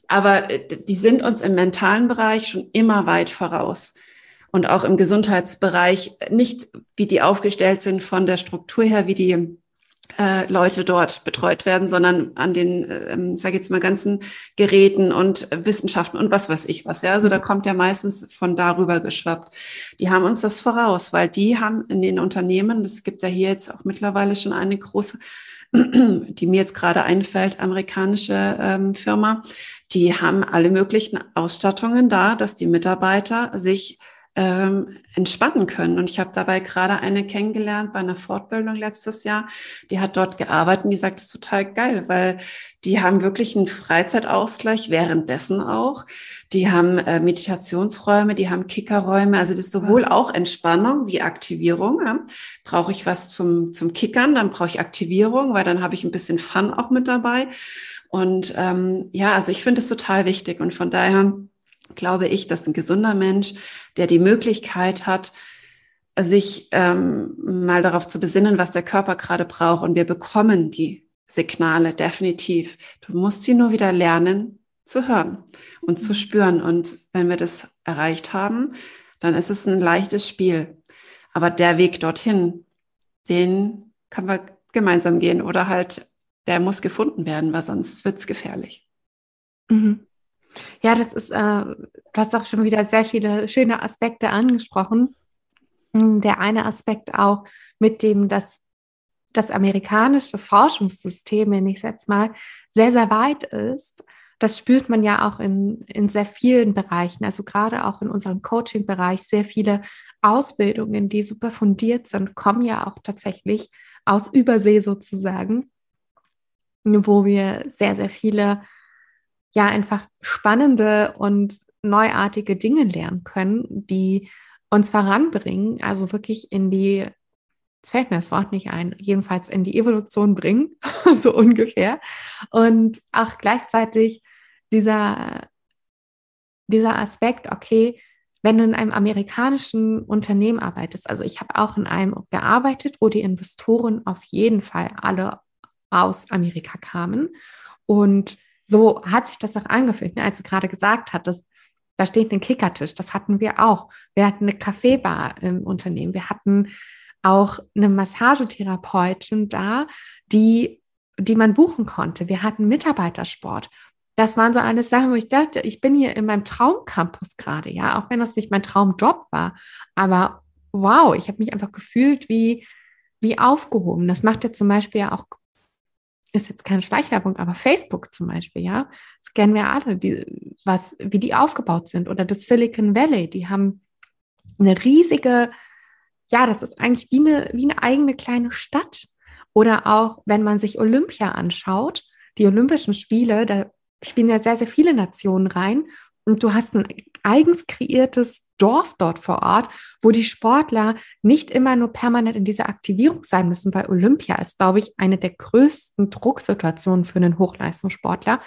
aber äh, die sind uns im mentalen Bereich schon immer weit voraus. Und auch im Gesundheitsbereich nicht, wie die aufgestellt sind von der Struktur her, wie die äh, Leute dort betreut werden, sondern an den, ähm, sage jetzt mal, ganzen Geräten und Wissenschaften und was weiß ich was. Ja, also da kommt ja meistens von darüber geschwappt. Die haben uns das voraus, weil die haben in den Unternehmen, das gibt ja hier jetzt auch mittlerweile schon eine große die mir jetzt gerade einfällt, amerikanische ähm, Firma, die haben alle möglichen Ausstattungen da, dass die Mitarbeiter sich ähm, entspannen können. Und ich habe dabei gerade eine kennengelernt bei einer Fortbildung letztes Jahr. Die hat dort gearbeitet und die sagt, das ist total geil, weil die haben wirklich einen Freizeitausgleich währenddessen auch. Die haben äh, Meditationsräume, die haben Kickerräume. Also das ist sowohl auch Entspannung wie Aktivierung. Ja. Brauche ich was zum, zum Kickern, dann brauche ich Aktivierung, weil dann habe ich ein bisschen Fun auch mit dabei. Und ähm, ja, also ich finde es total wichtig. Und von daher glaube ich, dass ein gesunder Mensch, der die Möglichkeit hat, sich ähm, mal darauf zu besinnen, was der Körper gerade braucht. Und wir bekommen die Signale definitiv. Du musst sie nur wieder lernen zu hören und zu mhm. spüren. Und wenn wir das erreicht haben, dann ist es ein leichtes Spiel. Aber der Weg dorthin, den können wir gemeinsam gehen oder halt, der muss gefunden werden, weil sonst wird es gefährlich. Mhm. Ja, das ist, äh, du hast auch schon wieder sehr viele schöne Aspekte angesprochen. Hm, der eine Aspekt auch, mit dem das, das amerikanische Forschungssystem, wenn ich es jetzt mal, sehr, sehr weit ist. Das spürt man ja auch in, in sehr vielen Bereichen, also gerade auch in unserem Coaching-Bereich. Sehr viele Ausbildungen, die super fundiert sind, kommen ja auch tatsächlich aus Übersee sozusagen, wo wir sehr, sehr viele ja einfach spannende und neuartige Dinge lernen können, die uns voranbringen, also wirklich in die, jetzt fällt mir das Wort nicht ein, jedenfalls in die Evolution bringen, so ungefähr. Und auch gleichzeitig dieser, dieser Aspekt, okay, wenn du in einem amerikanischen Unternehmen arbeitest, also ich habe auch in einem gearbeitet, wo die Investoren auf jeden Fall alle aus Amerika kamen und so hat sich das auch angefühlt, ne? als du gerade gesagt hattest, da steht ein Kickertisch, das hatten wir auch. Wir hatten eine Kaffeebar im Unternehmen. Wir hatten auch eine Massagetherapeutin da, die, die man buchen konnte. Wir hatten Mitarbeitersport. Das waren so alles Sachen, wo ich dachte, ich bin hier in meinem Traumcampus gerade, ja, auch wenn das nicht mein Traumjob war. Aber wow, ich habe mich einfach gefühlt wie, wie aufgehoben. Das macht ja zum Beispiel ja auch ist jetzt keine Schleichwerbung, aber Facebook zum Beispiel, ja, das kennen wir alle, die, was, wie die aufgebaut sind. Oder das Silicon Valley, die haben eine riesige, ja, das ist eigentlich wie eine, wie eine eigene kleine Stadt. Oder auch, wenn man sich Olympia anschaut, die Olympischen Spiele, da spielen ja sehr, sehr viele Nationen rein. Und du hast ein eigens kreiertes Dorf dort vor Ort, wo die Sportler nicht immer nur permanent in dieser Aktivierung sein müssen. Bei Olympia ist, glaube ich, eine der größten Drucksituationen für einen Hochleistungssportler,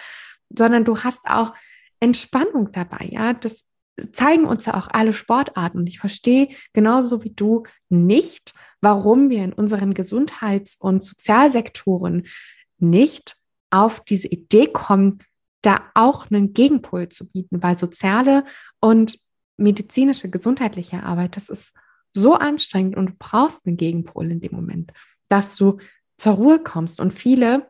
sondern du hast auch Entspannung dabei. Ja, das zeigen uns ja auch alle Sportarten. Und ich verstehe genauso wie du nicht, warum wir in unseren Gesundheits- und Sozialsektoren nicht auf diese Idee kommen, da auch einen Gegenpol zu bieten, weil soziale und medizinische, gesundheitliche Arbeit, das ist so anstrengend und du brauchst einen Gegenpol in dem Moment, dass du zur Ruhe kommst. Und viele,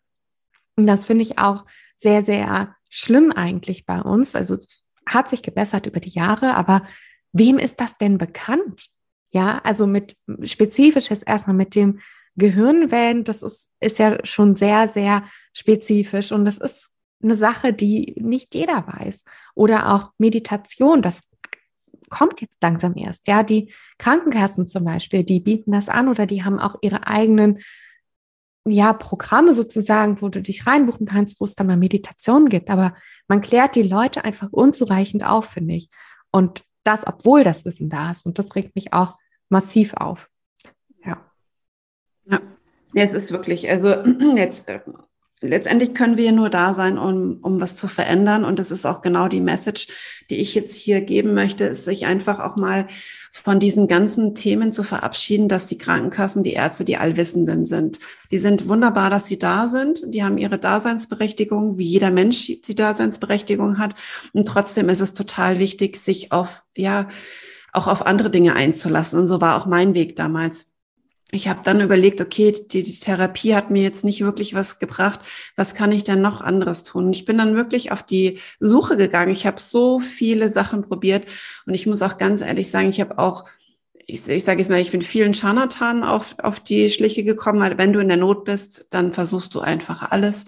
und das finde ich auch sehr, sehr schlimm eigentlich bei uns, also hat sich gebessert über die Jahre, aber wem ist das denn bekannt? Ja, also mit spezifisch jetzt erstmal mit dem Gehirnwellen, das ist, ist ja schon sehr, sehr spezifisch und das ist eine Sache, die nicht jeder weiß. Oder auch Meditation, das kommt jetzt langsam erst. Ja, die Krankenkassen zum Beispiel, die bieten das an oder die haben auch ihre eigenen ja, Programme sozusagen, wo du dich reinbuchen kannst, wo es dann mal Meditationen gibt. Aber man klärt die Leute einfach unzureichend auf, finde ich. Und das, obwohl das Wissen da ist. Und das regt mich auch massiv auf. Ja. Ja, es ist wirklich, also jetzt äh, letztendlich können wir nur da sein, um, um was zu verändern. Und das ist auch genau die Message, die ich jetzt hier geben möchte, ist sich einfach auch mal von diesen ganzen Themen zu verabschieden, dass die Krankenkassen, die Ärzte, die Allwissenden sind. Die sind wunderbar, dass sie da sind. Die haben ihre Daseinsberechtigung, wie jeder Mensch die Daseinsberechtigung hat. Und trotzdem ist es total wichtig, sich auf, ja, auch auf andere Dinge einzulassen. Und so war auch mein Weg damals ich habe dann überlegt, okay, die, die, Therapie hat mir jetzt nicht wirklich was gebracht. Was kann ich denn noch anderes tun? Und ich bin dann wirklich auf die Suche gegangen. Ich habe so viele Sachen probiert und ich muss auch ganz ehrlich sagen, ich habe auch, ich, ich sage jetzt mal, ich bin vielen Scharlatanen auf, auf die Schliche gekommen, weil wenn du in der Not bist, dann versuchst du einfach alles.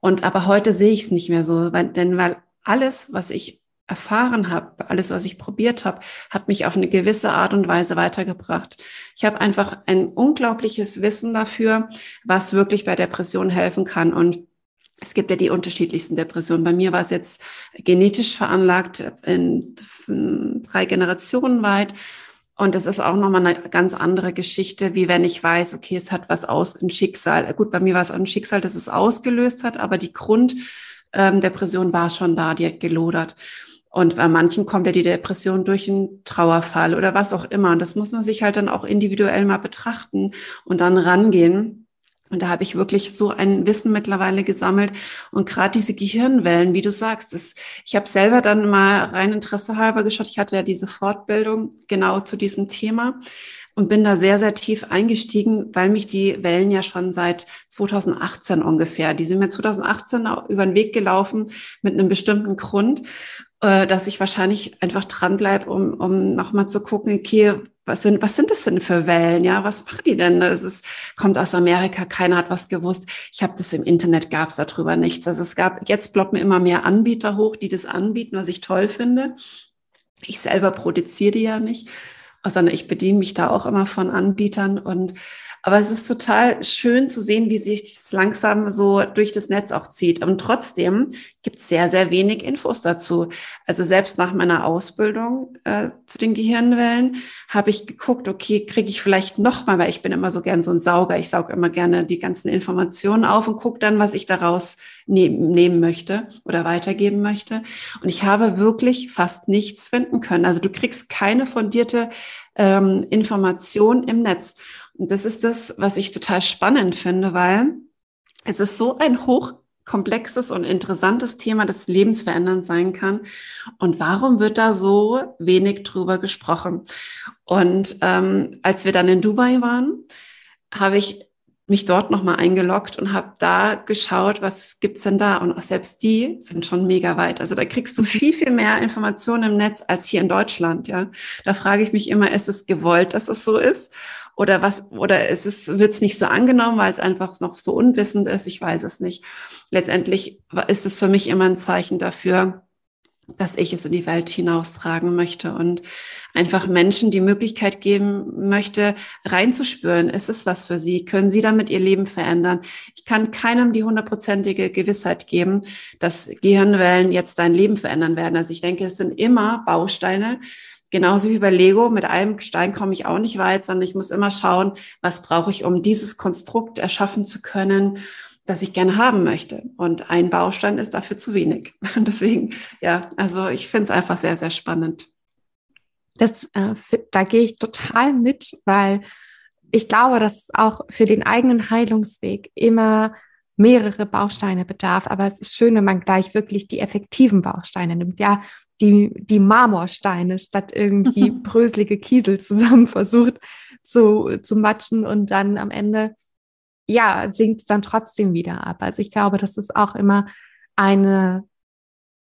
Und aber heute sehe ich es nicht mehr so, weil, denn weil alles, was ich erfahren habe, alles, was ich probiert habe, hat mich auf eine gewisse Art und Weise weitergebracht. Ich habe einfach ein unglaubliches Wissen dafür, was wirklich bei Depressionen helfen kann. Und es gibt ja die unterschiedlichsten Depressionen. Bei mir war es jetzt genetisch veranlagt in drei Generationen weit. Und das ist auch nochmal eine ganz andere Geschichte, wie wenn ich weiß, okay, es hat was aus, ein Schicksal. Gut, bei mir war es ein Schicksal, das es ausgelöst hat, aber die Grunddepression ähm, war schon da, die hat gelodert. Und bei manchen kommt ja die Depression durch einen Trauerfall oder was auch immer. Und das muss man sich halt dann auch individuell mal betrachten und dann rangehen. Und da habe ich wirklich so ein Wissen mittlerweile gesammelt. Und gerade diese Gehirnwellen, wie du sagst, das, ich habe selber dann mal rein Interesse halber geschaut. Ich hatte ja diese Fortbildung genau zu diesem Thema und bin da sehr, sehr tief eingestiegen, weil mich die Wellen ja schon seit 2018 ungefähr, die sind mir 2018 über den Weg gelaufen mit einem bestimmten Grund äh, dass ich wahrscheinlich einfach dranbleibe, um, um nochmal zu gucken, okay, was sind, was sind das denn für Wellen? Ja, was machen die denn? Das ist, kommt aus Amerika, keiner hat was gewusst. Ich habe das im Internet, gab es darüber nichts. Also es gab, jetzt ploppen immer mehr Anbieter hoch, die das anbieten, was ich toll finde. Ich selber produziere die ja nicht, sondern ich bediene mich da auch immer von Anbietern und aber es ist total schön zu sehen, wie sich es langsam so durch das Netz auch zieht. Und trotzdem gibt es sehr, sehr wenig Infos dazu. Also selbst nach meiner Ausbildung äh, zu den Gehirnwellen habe ich geguckt, okay, kriege ich vielleicht noch mal, weil ich bin immer so gern so ein Sauger. Ich sauge immer gerne die ganzen Informationen auf und gucke dann, was ich daraus ne nehmen möchte oder weitergeben möchte. Und ich habe wirklich fast nichts finden können. Also du kriegst keine fundierte ähm, Information im Netz. Und das ist das, was ich total spannend finde, weil es ist so ein hochkomplexes und interessantes Thema, das lebensverändernd sein kann. Und warum wird da so wenig drüber gesprochen? Und ähm, als wir dann in Dubai waren, habe ich mich dort nochmal eingeloggt und habe da geschaut, was gibt's denn da? Und auch selbst die sind schon mega weit. Also da kriegst du mhm. viel, viel mehr Informationen im Netz als hier in Deutschland. Ja, da frage ich mich immer, ist es gewollt, dass es so ist? Oder was, oder ist es, wird es nicht so angenommen, weil es einfach noch so unwissend ist? Ich weiß es nicht. Letztendlich ist es für mich immer ein Zeichen dafür, dass ich es in die Welt hinaustragen möchte und einfach Menschen die Möglichkeit geben möchte, reinzuspüren, ist es was für sie? Können sie damit ihr Leben verändern? Ich kann keinem die hundertprozentige Gewissheit geben, dass Gehirnwellen jetzt dein Leben verändern werden. Also ich denke, es sind immer Bausteine, Genauso wie bei Lego, mit einem Stein komme ich auch nicht weit, sondern ich muss immer schauen, was brauche ich, um dieses Konstrukt erschaffen zu können, das ich gerne haben möchte. Und ein Baustein ist dafür zu wenig. Deswegen, ja, also ich finde es einfach sehr, sehr spannend. Das, äh, da gehe ich total mit, weil ich glaube, dass es auch für den eigenen Heilungsweg immer mehrere Bausteine bedarf. Aber es ist schön, wenn man gleich wirklich die effektiven Bausteine nimmt. Ja, die, die Marmorsteine statt irgendwie bröselige Kiesel zusammen versucht zu, zu matschen und dann am Ende, ja, sinkt dann trotzdem wieder ab. Also ich glaube, dass es auch immer eine,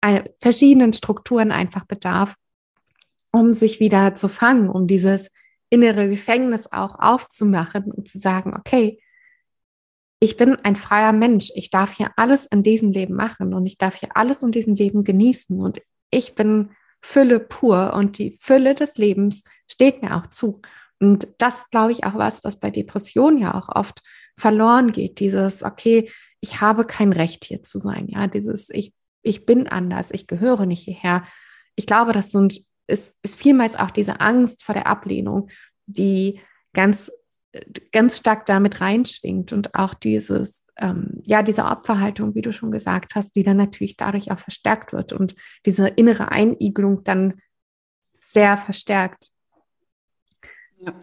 eine verschiedenen Strukturen einfach bedarf, um sich wieder zu fangen, um dieses innere Gefängnis auch aufzumachen und zu sagen, okay, ich bin ein freier Mensch. Ich darf hier alles in diesem Leben machen und ich darf hier alles in diesem Leben genießen und ich bin Fülle pur und die Fülle des Lebens steht mir auch zu. Und das glaube ich auch was, was bei Depressionen ja auch oft verloren geht. Dieses, okay, ich habe kein Recht hier zu sein. Ja, dieses, ich, ich bin anders, ich gehöre nicht hierher. Ich glaube, das sind, ist, ist vielmals auch diese Angst vor der Ablehnung, die ganz ganz stark damit reinschwingt und auch dieses, ähm, ja, diese Opferhaltung, wie du schon gesagt hast, die dann natürlich dadurch auch verstärkt wird und diese innere Einigelung dann sehr verstärkt. Ja.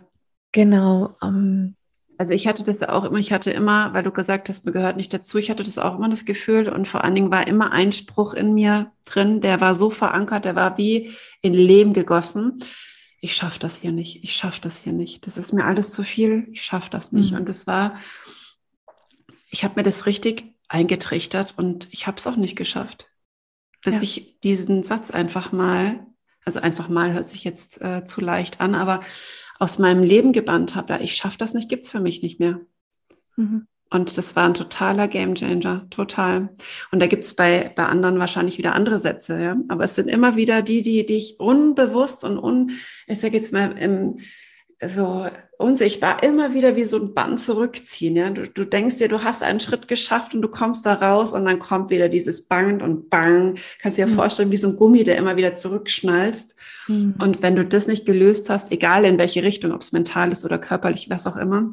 Genau. Ähm, also ich hatte das auch immer, ich hatte immer, weil du gesagt hast, mir gehört nicht dazu, ich hatte das auch immer das Gefühl und vor allen Dingen war immer ein Spruch in mir drin, der war so verankert, der war wie in Lehm gegossen. Ich schaffe das hier nicht, ich schaffe das hier nicht. Das ist mir alles zu viel, ich schaffe das nicht. Mhm. Und das war, ich habe mir das richtig eingetrichtert und ich habe es auch nicht geschafft. Bis ja. ich diesen Satz einfach mal, also einfach mal hört sich jetzt äh, zu leicht an, aber aus meinem Leben gebannt habe, ja, ich schaffe das nicht, gibt's für mich nicht mehr. Mhm. Und das war ein totaler Gamechanger, total. Und da gibt's bei, bei anderen wahrscheinlich wieder andere Sätze, ja. Aber es sind immer wieder die, die dich unbewusst und un, ich sage jetzt mal, im, so unsichtbar immer wieder wie so ein Band zurückziehen. Ja? Du, du denkst dir, du hast einen Schritt geschafft und du kommst da raus und dann kommt wieder dieses Band und Bang. Kannst dir ja mhm. vorstellen, wie so ein Gummi, der immer wieder zurückschnallst. Mhm. Und wenn du das nicht gelöst hast, egal in welche Richtung, ob es mental ist oder körperlich, was auch immer,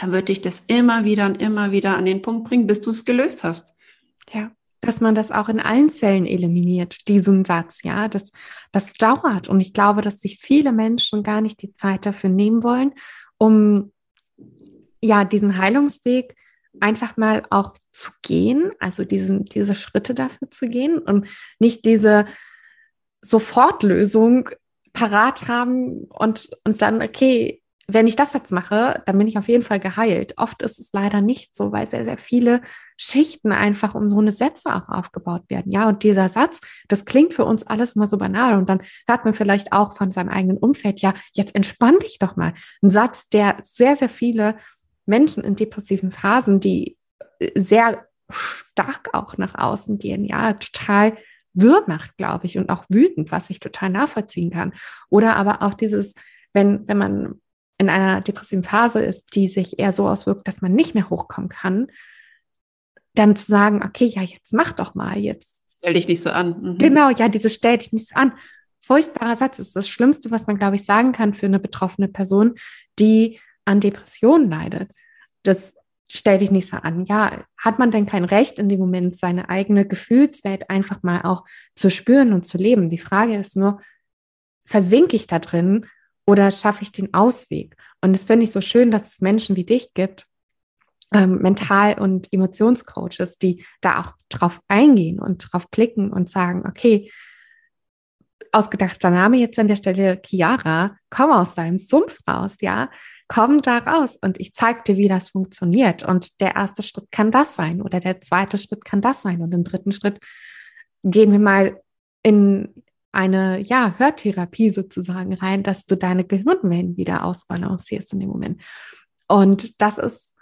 dann wird dich das immer wieder und immer wieder an den Punkt bringen, bis du es gelöst hast. Ja dass man das auch in allen Zellen eliminiert, diesen Satz, ja, das, das dauert. Und ich glaube, dass sich viele Menschen gar nicht die Zeit dafür nehmen wollen, um ja diesen Heilungsweg einfach mal auch zu gehen, also diesen, diese Schritte dafür zu gehen und nicht diese Sofortlösung parat haben und, und dann, okay, wenn ich das jetzt mache, dann bin ich auf jeden Fall geheilt. Oft ist es leider nicht so, weil sehr, sehr viele Schichten einfach um so eine Sätze auch aufgebaut werden. Ja, und dieser Satz, das klingt für uns alles immer so banal. Und dann hört man vielleicht auch von seinem eigenen Umfeld, ja, jetzt entspann dich doch mal. Ein Satz, der sehr, sehr viele Menschen in depressiven Phasen, die äh, sehr stark auch nach außen gehen, ja, total wirr macht, glaube ich, und auch wütend, was ich total nachvollziehen kann. Oder aber auch dieses, wenn, wenn man in einer depressiven Phase ist, die sich eher so auswirkt, dass man nicht mehr hochkommen kann, dann zu sagen, okay, ja, jetzt mach doch mal, jetzt. Stell dich nicht so an. Mhm. Genau, ja, dieses stell dich nicht so an. Furchtbarer Satz ist das Schlimmste, was man, glaube ich, sagen kann für eine betroffene Person, die an Depressionen leidet. Das stell dich nicht so an. Ja, hat man denn kein Recht in dem Moment, seine eigene Gefühlswelt einfach mal auch zu spüren und zu leben? Die Frage ist nur, versinke ich da drin oder schaffe ich den Ausweg? Und es finde ich so schön, dass es Menschen wie dich gibt, ähm, Mental- und Emotionscoaches, die da auch drauf eingehen und drauf blicken und sagen, okay, ausgedachter Name jetzt an der Stelle Chiara, komm aus deinem Sumpf raus, ja, komm da raus und ich zeige dir, wie das funktioniert. Und der erste Schritt kann das sein oder der zweite Schritt kann das sein und im dritten Schritt gehen wir mal in eine ja, Hörtherapie sozusagen rein, dass du deine Gehirnwellen wieder ausbalancierst in dem Moment. Und das ist,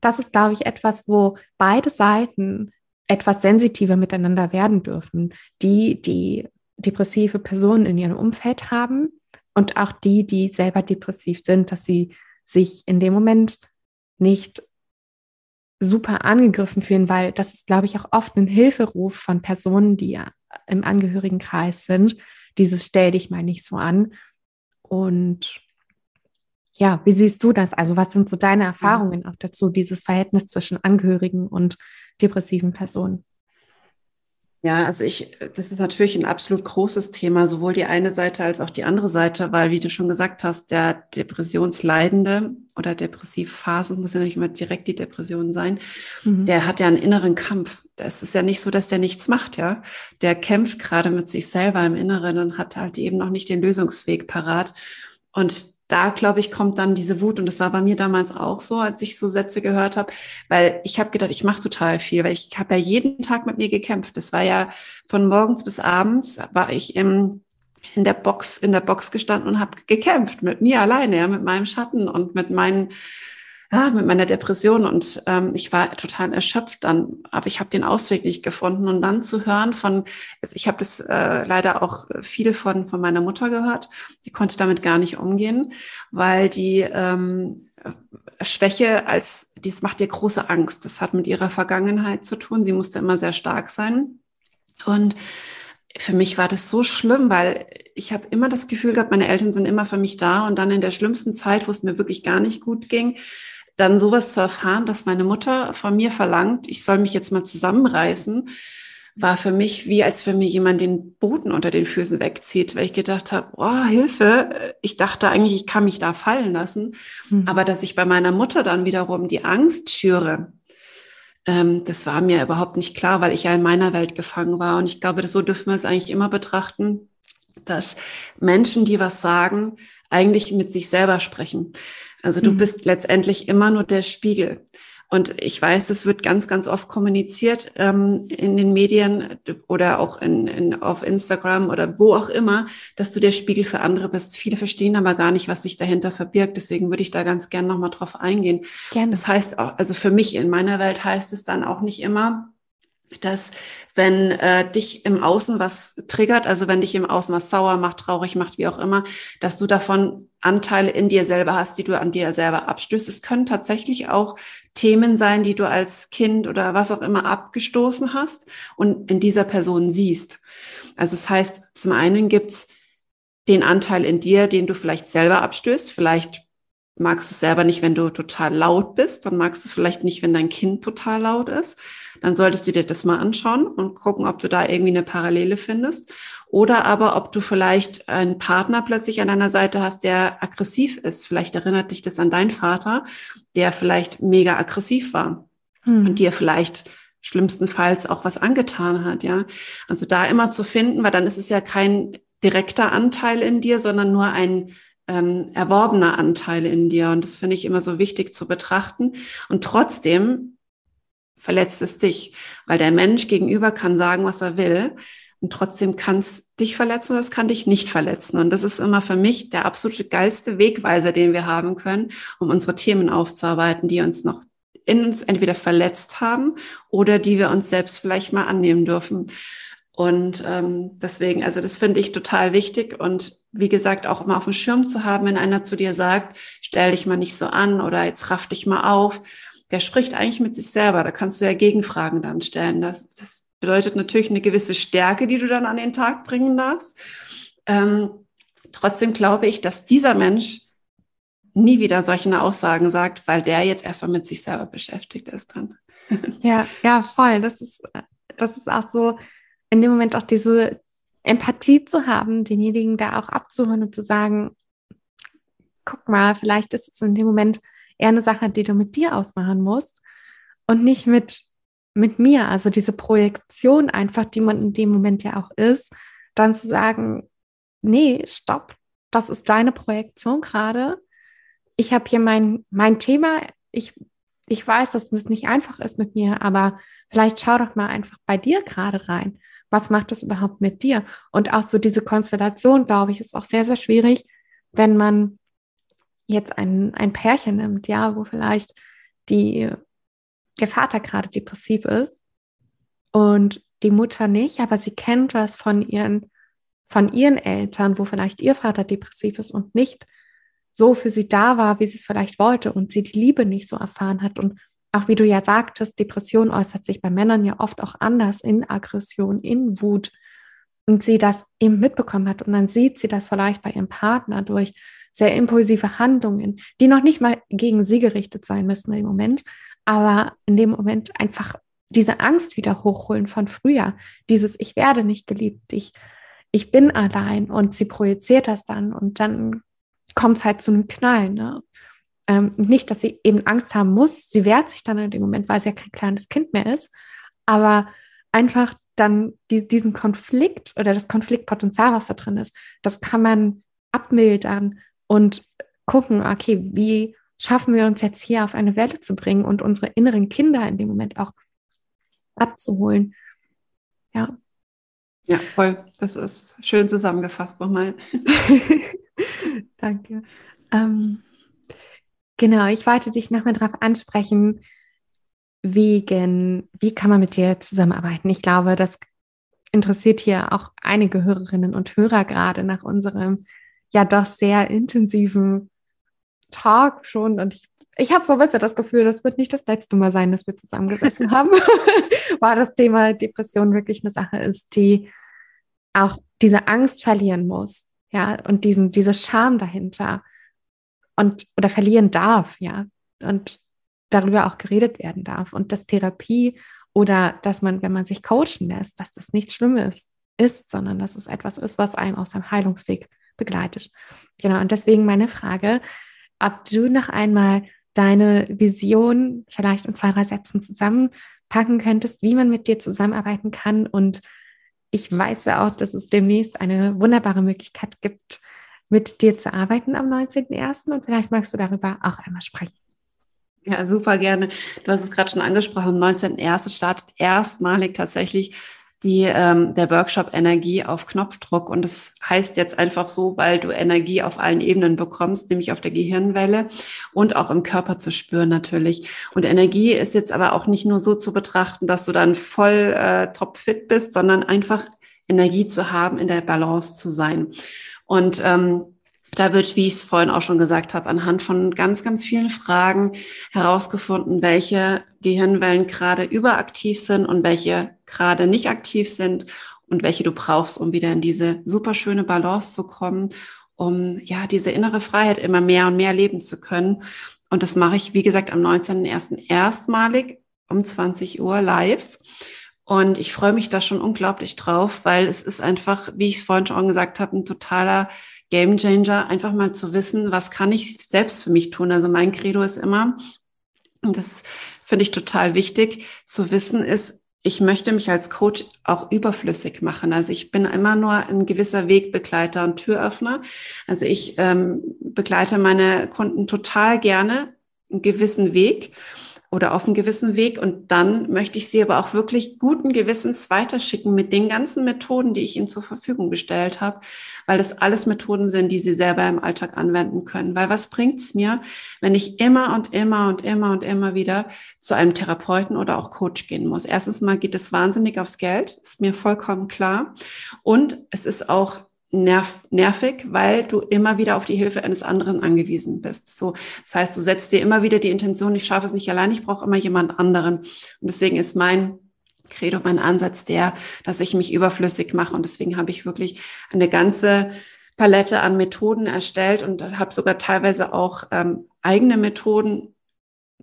das ist, glaube ich, etwas, wo beide Seiten etwas sensitiver miteinander werden dürfen. Die, die depressive Personen in ihrem Umfeld haben und auch die, die selber depressiv sind, dass sie sich in dem Moment nicht super angegriffen fühlen, weil das ist, glaube ich, auch oft ein Hilferuf von Personen, die ja im Angehörigenkreis sind. Dieses stell dich mal nicht so an. Und ja, wie siehst du das? Also was sind so deine Erfahrungen auch dazu, dieses Verhältnis zwischen Angehörigen und depressiven Personen? Ja, also ich, das ist natürlich ein absolut großes Thema, sowohl die eine Seite als auch die andere Seite, weil, wie du schon gesagt hast, der Depressionsleidende oder Depressivphase, muss ja nicht immer direkt die Depression sein, mhm. der hat ja einen inneren Kampf. Es ist ja nicht so, dass der nichts macht, ja. Der kämpft gerade mit sich selber im Inneren und hat halt eben noch nicht den Lösungsweg parat. Und da, glaube ich, kommt dann diese Wut. Und das war bei mir damals auch so, als ich so Sätze gehört habe, weil ich habe gedacht, ich mache total viel, weil ich habe ja jeden Tag mit mir gekämpft. Das war ja von morgens bis abends, war ich im in der Box in der Box gestanden und habe gekämpft mit mir alleine, ja, mit meinem Schatten und mit meinen ja, mit meiner Depression und ähm, ich war total erschöpft dann, aber ich habe den Ausweg nicht gefunden und dann zu hören von, also ich habe das äh, leider auch viel von von meiner Mutter gehört, die konnte damit gar nicht umgehen, weil die ähm, Schwäche als, dies macht ihr große Angst. Das hat mit ihrer Vergangenheit zu tun. Sie musste immer sehr stark sein und für mich war das so schlimm, weil ich habe immer das Gefühl gehabt, meine Eltern sind immer für mich da und dann in der schlimmsten Zeit, wo es mir wirklich gar nicht gut ging, dann sowas zu erfahren, dass meine Mutter von mir verlangt, ich soll mich jetzt mal zusammenreißen, war für mich wie, als wenn mir jemand den Boden unter den Füßen wegzieht, weil ich gedacht habe, oh, Hilfe, ich dachte eigentlich, ich kann mich da fallen lassen. Mhm. Aber dass ich bei meiner Mutter dann wiederum die Angst schüre, ähm, das war mir überhaupt nicht klar, weil ich ja in meiner Welt gefangen war. Und ich glaube, so dürfen wir es eigentlich immer betrachten, dass Menschen, die was sagen, eigentlich mit sich selber sprechen. Also du mhm. bist letztendlich immer nur der Spiegel. Und ich weiß, das wird ganz, ganz oft kommuniziert ähm, in den Medien oder auch in, in, auf Instagram oder wo auch immer, dass du der Spiegel für andere bist. Viele verstehen aber gar nicht, was sich dahinter verbirgt. Deswegen würde ich da ganz gern nochmal drauf eingehen. Gerne. Das heißt auch, also für mich in meiner Welt heißt es dann auch nicht immer, dass wenn äh, dich im Außen was triggert, also wenn dich im Außen was sauer macht, traurig macht, wie auch immer, dass du davon Anteile in dir selber hast, die du an dir selber abstößt. Es können tatsächlich auch Themen sein, die du als Kind oder was auch immer abgestoßen hast und in dieser Person siehst. Also es das heißt, zum einen gibt's den Anteil in dir, den du vielleicht selber abstößt, vielleicht magst du es selber nicht, wenn du total laut bist, dann magst du es vielleicht nicht, wenn dein Kind total laut ist. Dann solltest du dir das mal anschauen und gucken, ob du da irgendwie eine Parallele findest. Oder aber, ob du vielleicht einen Partner plötzlich an deiner Seite hast, der aggressiv ist. Vielleicht erinnert dich das an deinen Vater, der vielleicht mega aggressiv war hm. und dir vielleicht schlimmstenfalls auch was angetan hat, ja. Also da immer zu finden, weil dann ist es ja kein direkter Anteil in dir, sondern nur ein ähm, erworbener Anteil in dir. Und das finde ich immer so wichtig zu betrachten. Und trotzdem verletzt es dich, weil der Mensch gegenüber kann sagen, was er will. Und trotzdem kann es dich verletzen oder es kann dich nicht verletzen. Und das ist immer für mich der absolute geilste Wegweiser, den wir haben können, um unsere Themen aufzuarbeiten, die uns noch in uns entweder verletzt haben oder die wir uns selbst vielleicht mal annehmen dürfen. Und ähm, deswegen, also das finde ich total wichtig und wie gesagt auch immer auf dem Schirm zu haben, wenn einer zu dir sagt, stell dich mal nicht so an oder jetzt raff dich mal auf, der spricht eigentlich mit sich selber. Da kannst du ja Gegenfragen dann stellen. Das, das bedeutet natürlich eine gewisse Stärke, die du dann an den Tag bringen darfst. Ähm, trotzdem glaube ich, dass dieser Mensch nie wieder solche Aussagen sagt, weil der jetzt erstmal mit sich selber beschäftigt ist dann. Ja, ja, voll. Das ist, das ist auch so, in dem Moment auch diese Empathie zu haben, denjenigen da auch abzuhören und zu sagen, guck mal, vielleicht ist es in dem Moment eher eine Sache, die du mit dir ausmachen musst und nicht mit, mit mir. Also diese Projektion einfach, die man in dem Moment ja auch ist, dann zu sagen, nee, stopp, das ist deine Projektion gerade. Ich habe hier mein, mein Thema. Ich, ich weiß, dass es nicht einfach ist mit mir, aber vielleicht schau doch mal einfach bei dir gerade rein was macht das überhaupt mit dir? Und auch so diese Konstellation, glaube ich, ist auch sehr, sehr schwierig, wenn man jetzt ein, ein Pärchen nimmt, ja, wo vielleicht die, der Vater gerade depressiv ist und die Mutter nicht, aber sie kennt was von ihren, von ihren Eltern, wo vielleicht ihr Vater depressiv ist und nicht so für sie da war, wie sie es vielleicht wollte und sie die Liebe nicht so erfahren hat und auch wie du ja sagtest, Depression äußert sich bei Männern ja oft auch anders in Aggression, in Wut und sie das eben mitbekommen hat und dann sieht sie das vielleicht bei ihrem Partner durch sehr impulsive Handlungen, die noch nicht mal gegen sie gerichtet sein müssen im Moment, aber in dem Moment einfach diese Angst wieder hochholen von früher, dieses ich werde nicht geliebt, ich ich bin allein und sie projiziert das dann und dann kommt es halt zu einem Knall. Ne? Ähm, nicht, dass sie eben Angst haben muss. Sie wehrt sich dann in dem Moment, weil sie ja kein kleines Kind mehr ist. Aber einfach dann die, diesen Konflikt oder das Konfliktpotenzial, was da drin ist, das kann man abmildern und gucken, okay, wie schaffen wir uns jetzt hier auf eine Welle zu bringen und unsere inneren Kinder in dem Moment auch abzuholen. Ja. Ja, voll. Das ist schön zusammengefasst nochmal. Danke. Ähm, Genau, ich wollte dich nochmal darauf ansprechen, wegen, wie kann man mit dir zusammenarbeiten? Ich glaube, das interessiert hier auch einige Hörerinnen und Hörer gerade nach unserem ja doch sehr intensiven Talk schon. Und ich, ich habe so ein bisschen das Gefühl, das wird nicht das letzte Mal sein, dass wir zusammengesessen haben, weil das Thema Depression wirklich eine Sache ist, die auch diese Angst verlieren muss, ja, und diesen, diese Scham dahinter und oder verlieren darf, ja, und darüber auch geredet werden darf und dass Therapie oder dass man, wenn man sich coachen lässt, dass das nichts Schlimmes ist, sondern dass es etwas ist, was einem auf seinem Heilungsweg begleitet. Genau, und deswegen meine Frage, ob du noch einmal deine Vision vielleicht in zwei, drei Sätzen zusammenpacken könntest, wie man mit dir zusammenarbeiten kann. Und ich weiß ja auch, dass es demnächst eine wunderbare Möglichkeit gibt, mit dir zu arbeiten am 19.01. Und vielleicht magst du darüber auch einmal sprechen. Ja, super gerne. Du hast es gerade schon angesprochen. Am 19.01. startet erstmalig tatsächlich die, ähm, der Workshop Energie auf Knopfdruck. Und das heißt jetzt einfach so, weil du Energie auf allen Ebenen bekommst, nämlich auf der Gehirnwelle und auch im Körper zu spüren natürlich. Und Energie ist jetzt aber auch nicht nur so zu betrachten, dass du dann voll äh, topfit bist, sondern einfach Energie zu haben, in der Balance zu sein. Und ähm, da wird, wie ich es vorhin auch schon gesagt habe, anhand von ganz, ganz vielen Fragen herausgefunden, welche Gehirnwellen gerade überaktiv sind und welche gerade nicht aktiv sind und welche du brauchst, um wieder in diese superschöne Balance zu kommen, um ja diese innere Freiheit immer mehr und mehr leben zu können. Und das mache ich, wie gesagt, am 19.01. erstmalig um 20 Uhr live. Und ich freue mich da schon unglaublich drauf, weil es ist einfach, wie ich es vorhin schon gesagt habe, ein totaler Game Changer, einfach mal zu wissen, was kann ich selbst für mich tun. Also mein Credo ist immer, und das finde ich total wichtig, zu wissen ist, ich möchte mich als Coach auch überflüssig machen. Also ich bin immer nur ein gewisser Wegbegleiter und Türöffner. Also ich ähm, begleite meine Kunden total gerne einen gewissen Weg oder auf einen gewissen Weg. Und dann möchte ich sie aber auch wirklich guten Gewissens weiterschicken mit den ganzen Methoden, die ich ihnen zur Verfügung gestellt habe, weil das alles Methoden sind, die sie selber im Alltag anwenden können. Weil was bringt es mir, wenn ich immer und immer und immer und immer wieder zu einem Therapeuten oder auch Coach gehen muss? Erstens mal geht es wahnsinnig aufs Geld, ist mir vollkommen klar. Und es ist auch nerv, nervig, weil du immer wieder auf die Hilfe eines anderen angewiesen bist. So, das heißt, du setzt dir immer wieder die Intention, ich schaffe es nicht allein, ich brauche immer jemand anderen. Und deswegen ist mein Credo, mein Ansatz der, dass ich mich überflüssig mache. Und deswegen habe ich wirklich eine ganze Palette an Methoden erstellt und habe sogar teilweise auch ähm, eigene Methoden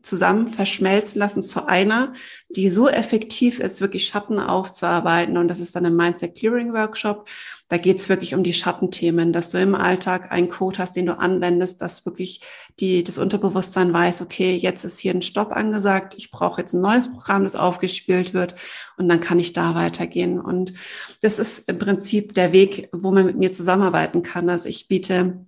zusammen verschmelzen lassen zu einer, die so effektiv ist, wirklich Schatten aufzuarbeiten. Und das ist dann ein Mindset Clearing Workshop. Da geht es wirklich um die Schattenthemen, dass du im Alltag einen Code hast, den du anwendest, dass wirklich die, das Unterbewusstsein weiß, okay, jetzt ist hier ein Stopp angesagt, ich brauche jetzt ein neues Programm, das aufgespielt wird und dann kann ich da weitergehen. Und das ist im Prinzip der Weg, wo man mit mir zusammenarbeiten kann. Also ich biete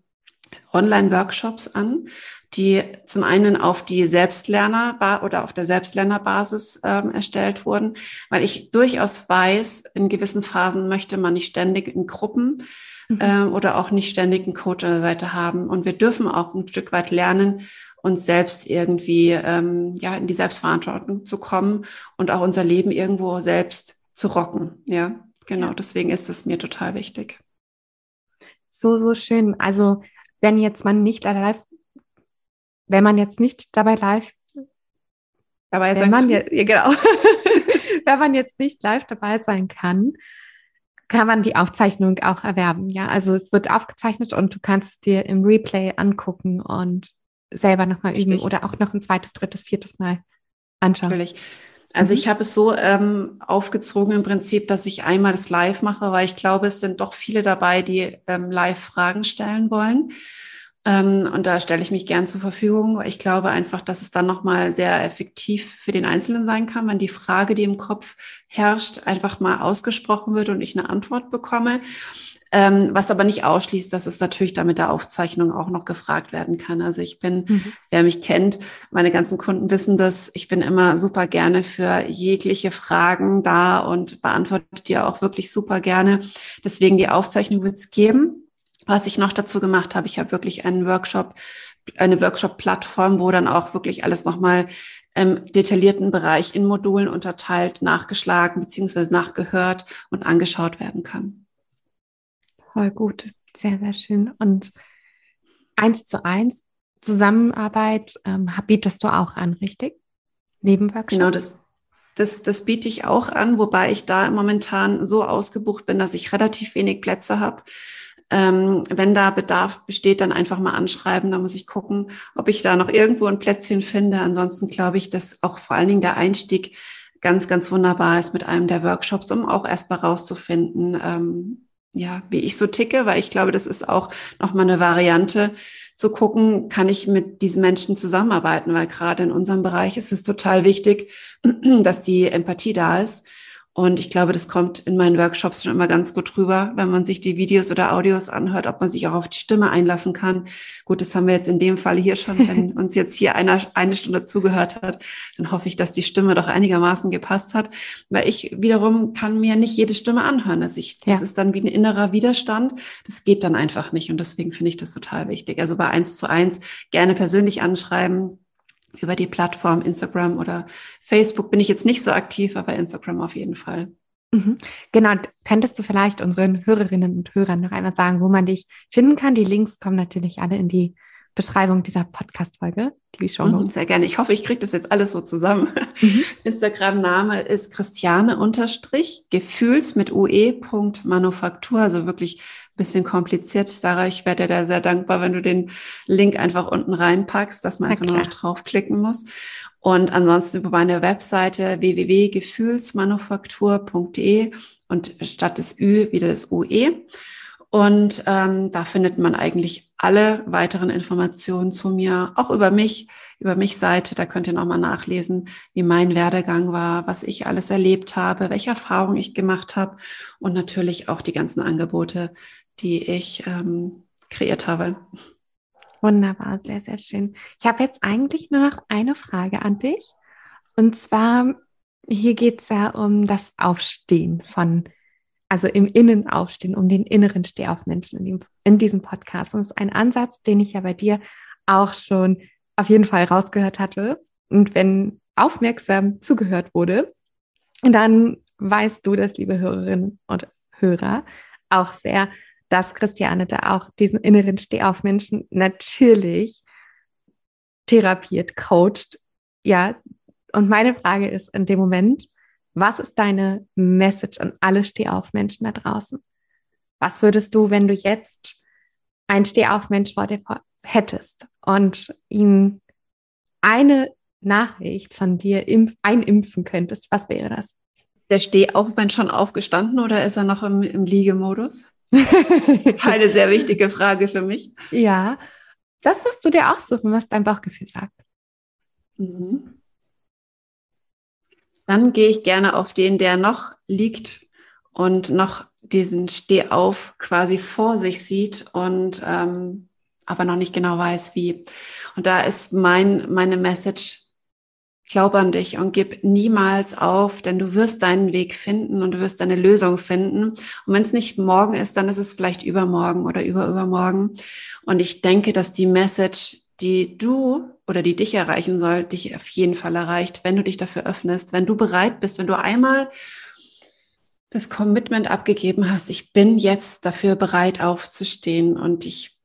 Online-Workshops an, die zum einen auf die Selbstlerner oder auf der Selbstlernerbasis ähm, erstellt wurden, weil ich durchaus weiß, in gewissen Phasen möchte man nicht ständig in Gruppen äh, oder auch nicht ständig einen Coach an der Seite haben. Und wir dürfen auch ein Stück weit lernen, uns selbst irgendwie ähm, ja in die Selbstverantwortung zu kommen und auch unser Leben irgendwo selbst zu rocken. Ja, genau. Ja. Deswegen ist es mir total wichtig. So, so schön. Also wenn jetzt man nicht live wenn man jetzt nicht dabei live dabei sein kann. Ja, genau. wenn man jetzt nicht live dabei sein kann, kann man die Aufzeichnung auch erwerben. Ja, also es wird aufgezeichnet und du kannst dir im Replay angucken und selber nochmal üben oder auch noch ein zweites, drittes, viertes Mal anschauen. Natürlich. Also mhm. ich habe es so ähm, aufgezogen im Prinzip, dass ich einmal das Live mache, weil ich glaube, es sind doch viele dabei, die ähm, live Fragen stellen wollen. Ähm, und da stelle ich mich gern zur Verfügung. Ich glaube einfach, dass es dann nochmal sehr effektiv für den Einzelnen sein kann, wenn die Frage, die im Kopf herrscht, einfach mal ausgesprochen wird und ich eine Antwort bekomme. Ähm, was aber nicht ausschließt, dass es natürlich da mit der Aufzeichnung auch noch gefragt werden kann. Also ich bin, mhm. wer mich kennt, meine ganzen Kunden wissen das, ich bin immer super gerne für jegliche Fragen da und beantworte die auch wirklich super gerne. Deswegen die Aufzeichnung wird es geben. Was ich noch dazu gemacht habe, ich habe wirklich einen Workshop, eine Workshop-Plattform, wo dann auch wirklich alles nochmal im detaillierten Bereich in Modulen unterteilt, nachgeschlagen beziehungsweise nachgehört und angeschaut werden kann. Voll gut, sehr, sehr schön. Und eins zu eins Zusammenarbeit ähm, bietest du auch an, richtig? Neben Workshops? Genau, das, Das, das biete ich auch an, wobei ich da momentan so ausgebucht bin, dass ich relativ wenig Plätze habe. Ähm, wenn da Bedarf besteht, dann einfach mal anschreiben. Da muss ich gucken, ob ich da noch irgendwo ein Plätzchen finde. Ansonsten glaube ich, dass auch vor allen Dingen der Einstieg ganz, ganz wunderbar ist mit einem der Workshops, um auch erstmal rauszufinden, ähm, ja, wie ich so ticke, weil ich glaube, das ist auch nochmal eine Variante zu gucken, kann ich mit diesen Menschen zusammenarbeiten, weil gerade in unserem Bereich ist es total wichtig, dass die Empathie da ist und ich glaube, das kommt in meinen Workshops schon immer ganz gut rüber, wenn man sich die Videos oder Audios anhört, ob man sich auch auf die Stimme einlassen kann. Gut, das haben wir jetzt in dem Fall hier schon. Wenn uns jetzt hier einer eine Stunde zugehört hat, dann hoffe ich, dass die Stimme doch einigermaßen gepasst hat. Weil ich wiederum kann mir nicht jede Stimme anhören. Das, ich, das ja. ist dann wie ein innerer Widerstand. Das geht dann einfach nicht. Und deswegen finde ich das total wichtig. Also bei eins zu eins gerne persönlich anschreiben über die Plattform Instagram oder Facebook bin ich jetzt nicht so aktiv, aber Instagram auf jeden Fall. Mhm. Genau, könntest du vielleicht unseren Hörerinnen und Hörern noch einmal sagen, wo man dich finden kann? Die Links kommen natürlich alle in die Beschreibung dieser Podcast-Folge, die Show mhm, Sehr gerne. Ich hoffe, ich kriege das jetzt alles so zusammen. Mhm. Instagram-Name ist Christiane unterstrich Gefühls mit ue. Manufaktur, also wirklich bisschen kompliziert. Sarah, ich werde dir da sehr dankbar, wenn du den Link einfach unten reinpackst, dass man einfach nur noch draufklicken muss. Und ansonsten über meine Webseite www.gefühlsmanufaktur.de und statt des Ü wieder das UE. Und ähm, da findet man eigentlich alle weiteren Informationen zu mir, auch über mich, über mich Seite. Da könnt ihr nochmal nachlesen, wie mein Werdegang war, was ich alles erlebt habe, welche Erfahrungen ich gemacht habe und natürlich auch die ganzen Angebote, die ich ähm, kreiert habe. Wunderbar, sehr, sehr schön. Ich habe jetzt eigentlich nur noch eine Frage an dich. Und zwar, hier geht es ja um das Aufstehen von also im Innen aufstehen, um den inneren Stehaufmenschen in, in diesem Podcast. Und das ist ein Ansatz, den ich ja bei dir auch schon auf jeden Fall rausgehört hatte. Und wenn aufmerksam zugehört wurde, dann weißt du das, liebe Hörerinnen und Hörer, auch sehr, dass Christiane da auch diesen inneren Stehaufmenschen natürlich therapiert, coacht. Ja, und meine Frage ist in dem Moment, was ist deine Message an alle Stehaufmenschen da draußen? Was würdest du, wenn du jetzt einen Stehaufmensch vor dir hättest und ihm eine Nachricht von dir einimpfen könntest, was wäre das? Der Stehaufmensch schon aufgestanden oder ist er noch im, im Liegemodus? Eine sehr wichtige Frage für mich. Ja, das musst du dir aussuchen, was dein Bauchgefühl sagt. Mhm. Dann gehe ich gerne auf den, der noch liegt und noch diesen Stehauf quasi vor sich sieht und ähm, aber noch nicht genau weiß, wie. Und da ist mein, meine Message, glaub an dich und gib niemals auf, denn du wirst deinen Weg finden und du wirst deine Lösung finden. Und wenn es nicht morgen ist, dann ist es vielleicht übermorgen oder überübermorgen. Und ich denke, dass die Message, die du oder die dich erreichen soll, dich auf jeden Fall erreicht, wenn du dich dafür öffnest, wenn du bereit bist, wenn du einmal das Commitment abgegeben hast, ich bin jetzt dafür bereit aufzustehen und ich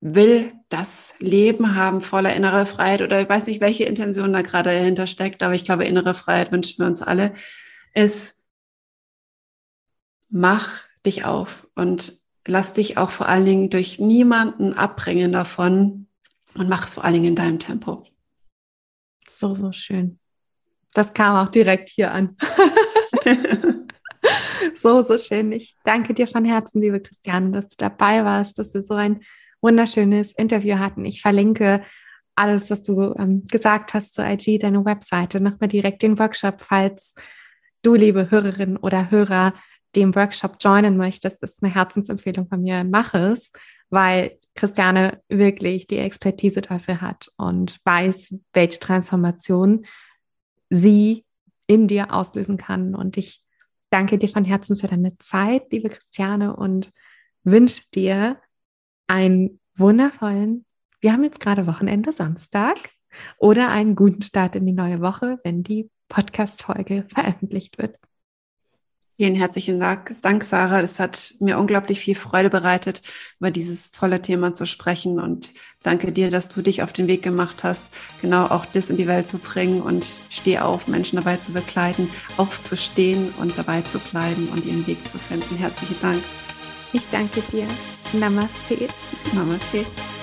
will das Leben haben voller innerer Freiheit oder ich weiß nicht, welche Intention da gerade dahinter steckt, aber ich glaube, innere Freiheit wünschen wir uns alle, ist, mach dich auf und lass dich auch vor allen Dingen durch niemanden abbringen davon, und mach es vor allen Dingen in deinem Tempo. So, so schön. Das kam auch direkt hier an. so, so schön. Ich danke dir von Herzen, liebe Christiane, dass du dabei warst, dass wir so ein wunderschönes Interview hatten. Ich verlinke alles, was du ähm, gesagt hast zu IG, deine Webseite, nochmal direkt den Workshop, falls du, liebe Hörerin oder Hörer, dem Workshop joinen möchtest. Das ist eine Herzensempfehlung von mir. Mach es, weil Christiane wirklich die Expertise dafür hat und weiß, welche Transformation sie in dir auslösen kann. Und ich danke dir von Herzen für deine Zeit, liebe Christiane, und wünsche dir einen wundervollen, wir haben jetzt gerade Wochenende, Samstag, oder einen guten Start in die neue Woche, wenn die Podcast-Folge veröffentlicht wird. Vielen herzlichen Dank, Sarah. Es hat mir unglaublich viel Freude bereitet, über dieses tolle Thema zu sprechen. Und danke dir, dass du dich auf den Weg gemacht hast, genau auch das in die Welt zu bringen und steh auf, Menschen dabei zu begleiten, aufzustehen und dabei zu bleiben und ihren Weg zu finden. Herzlichen Dank. Ich danke dir. Namaste. Namaste.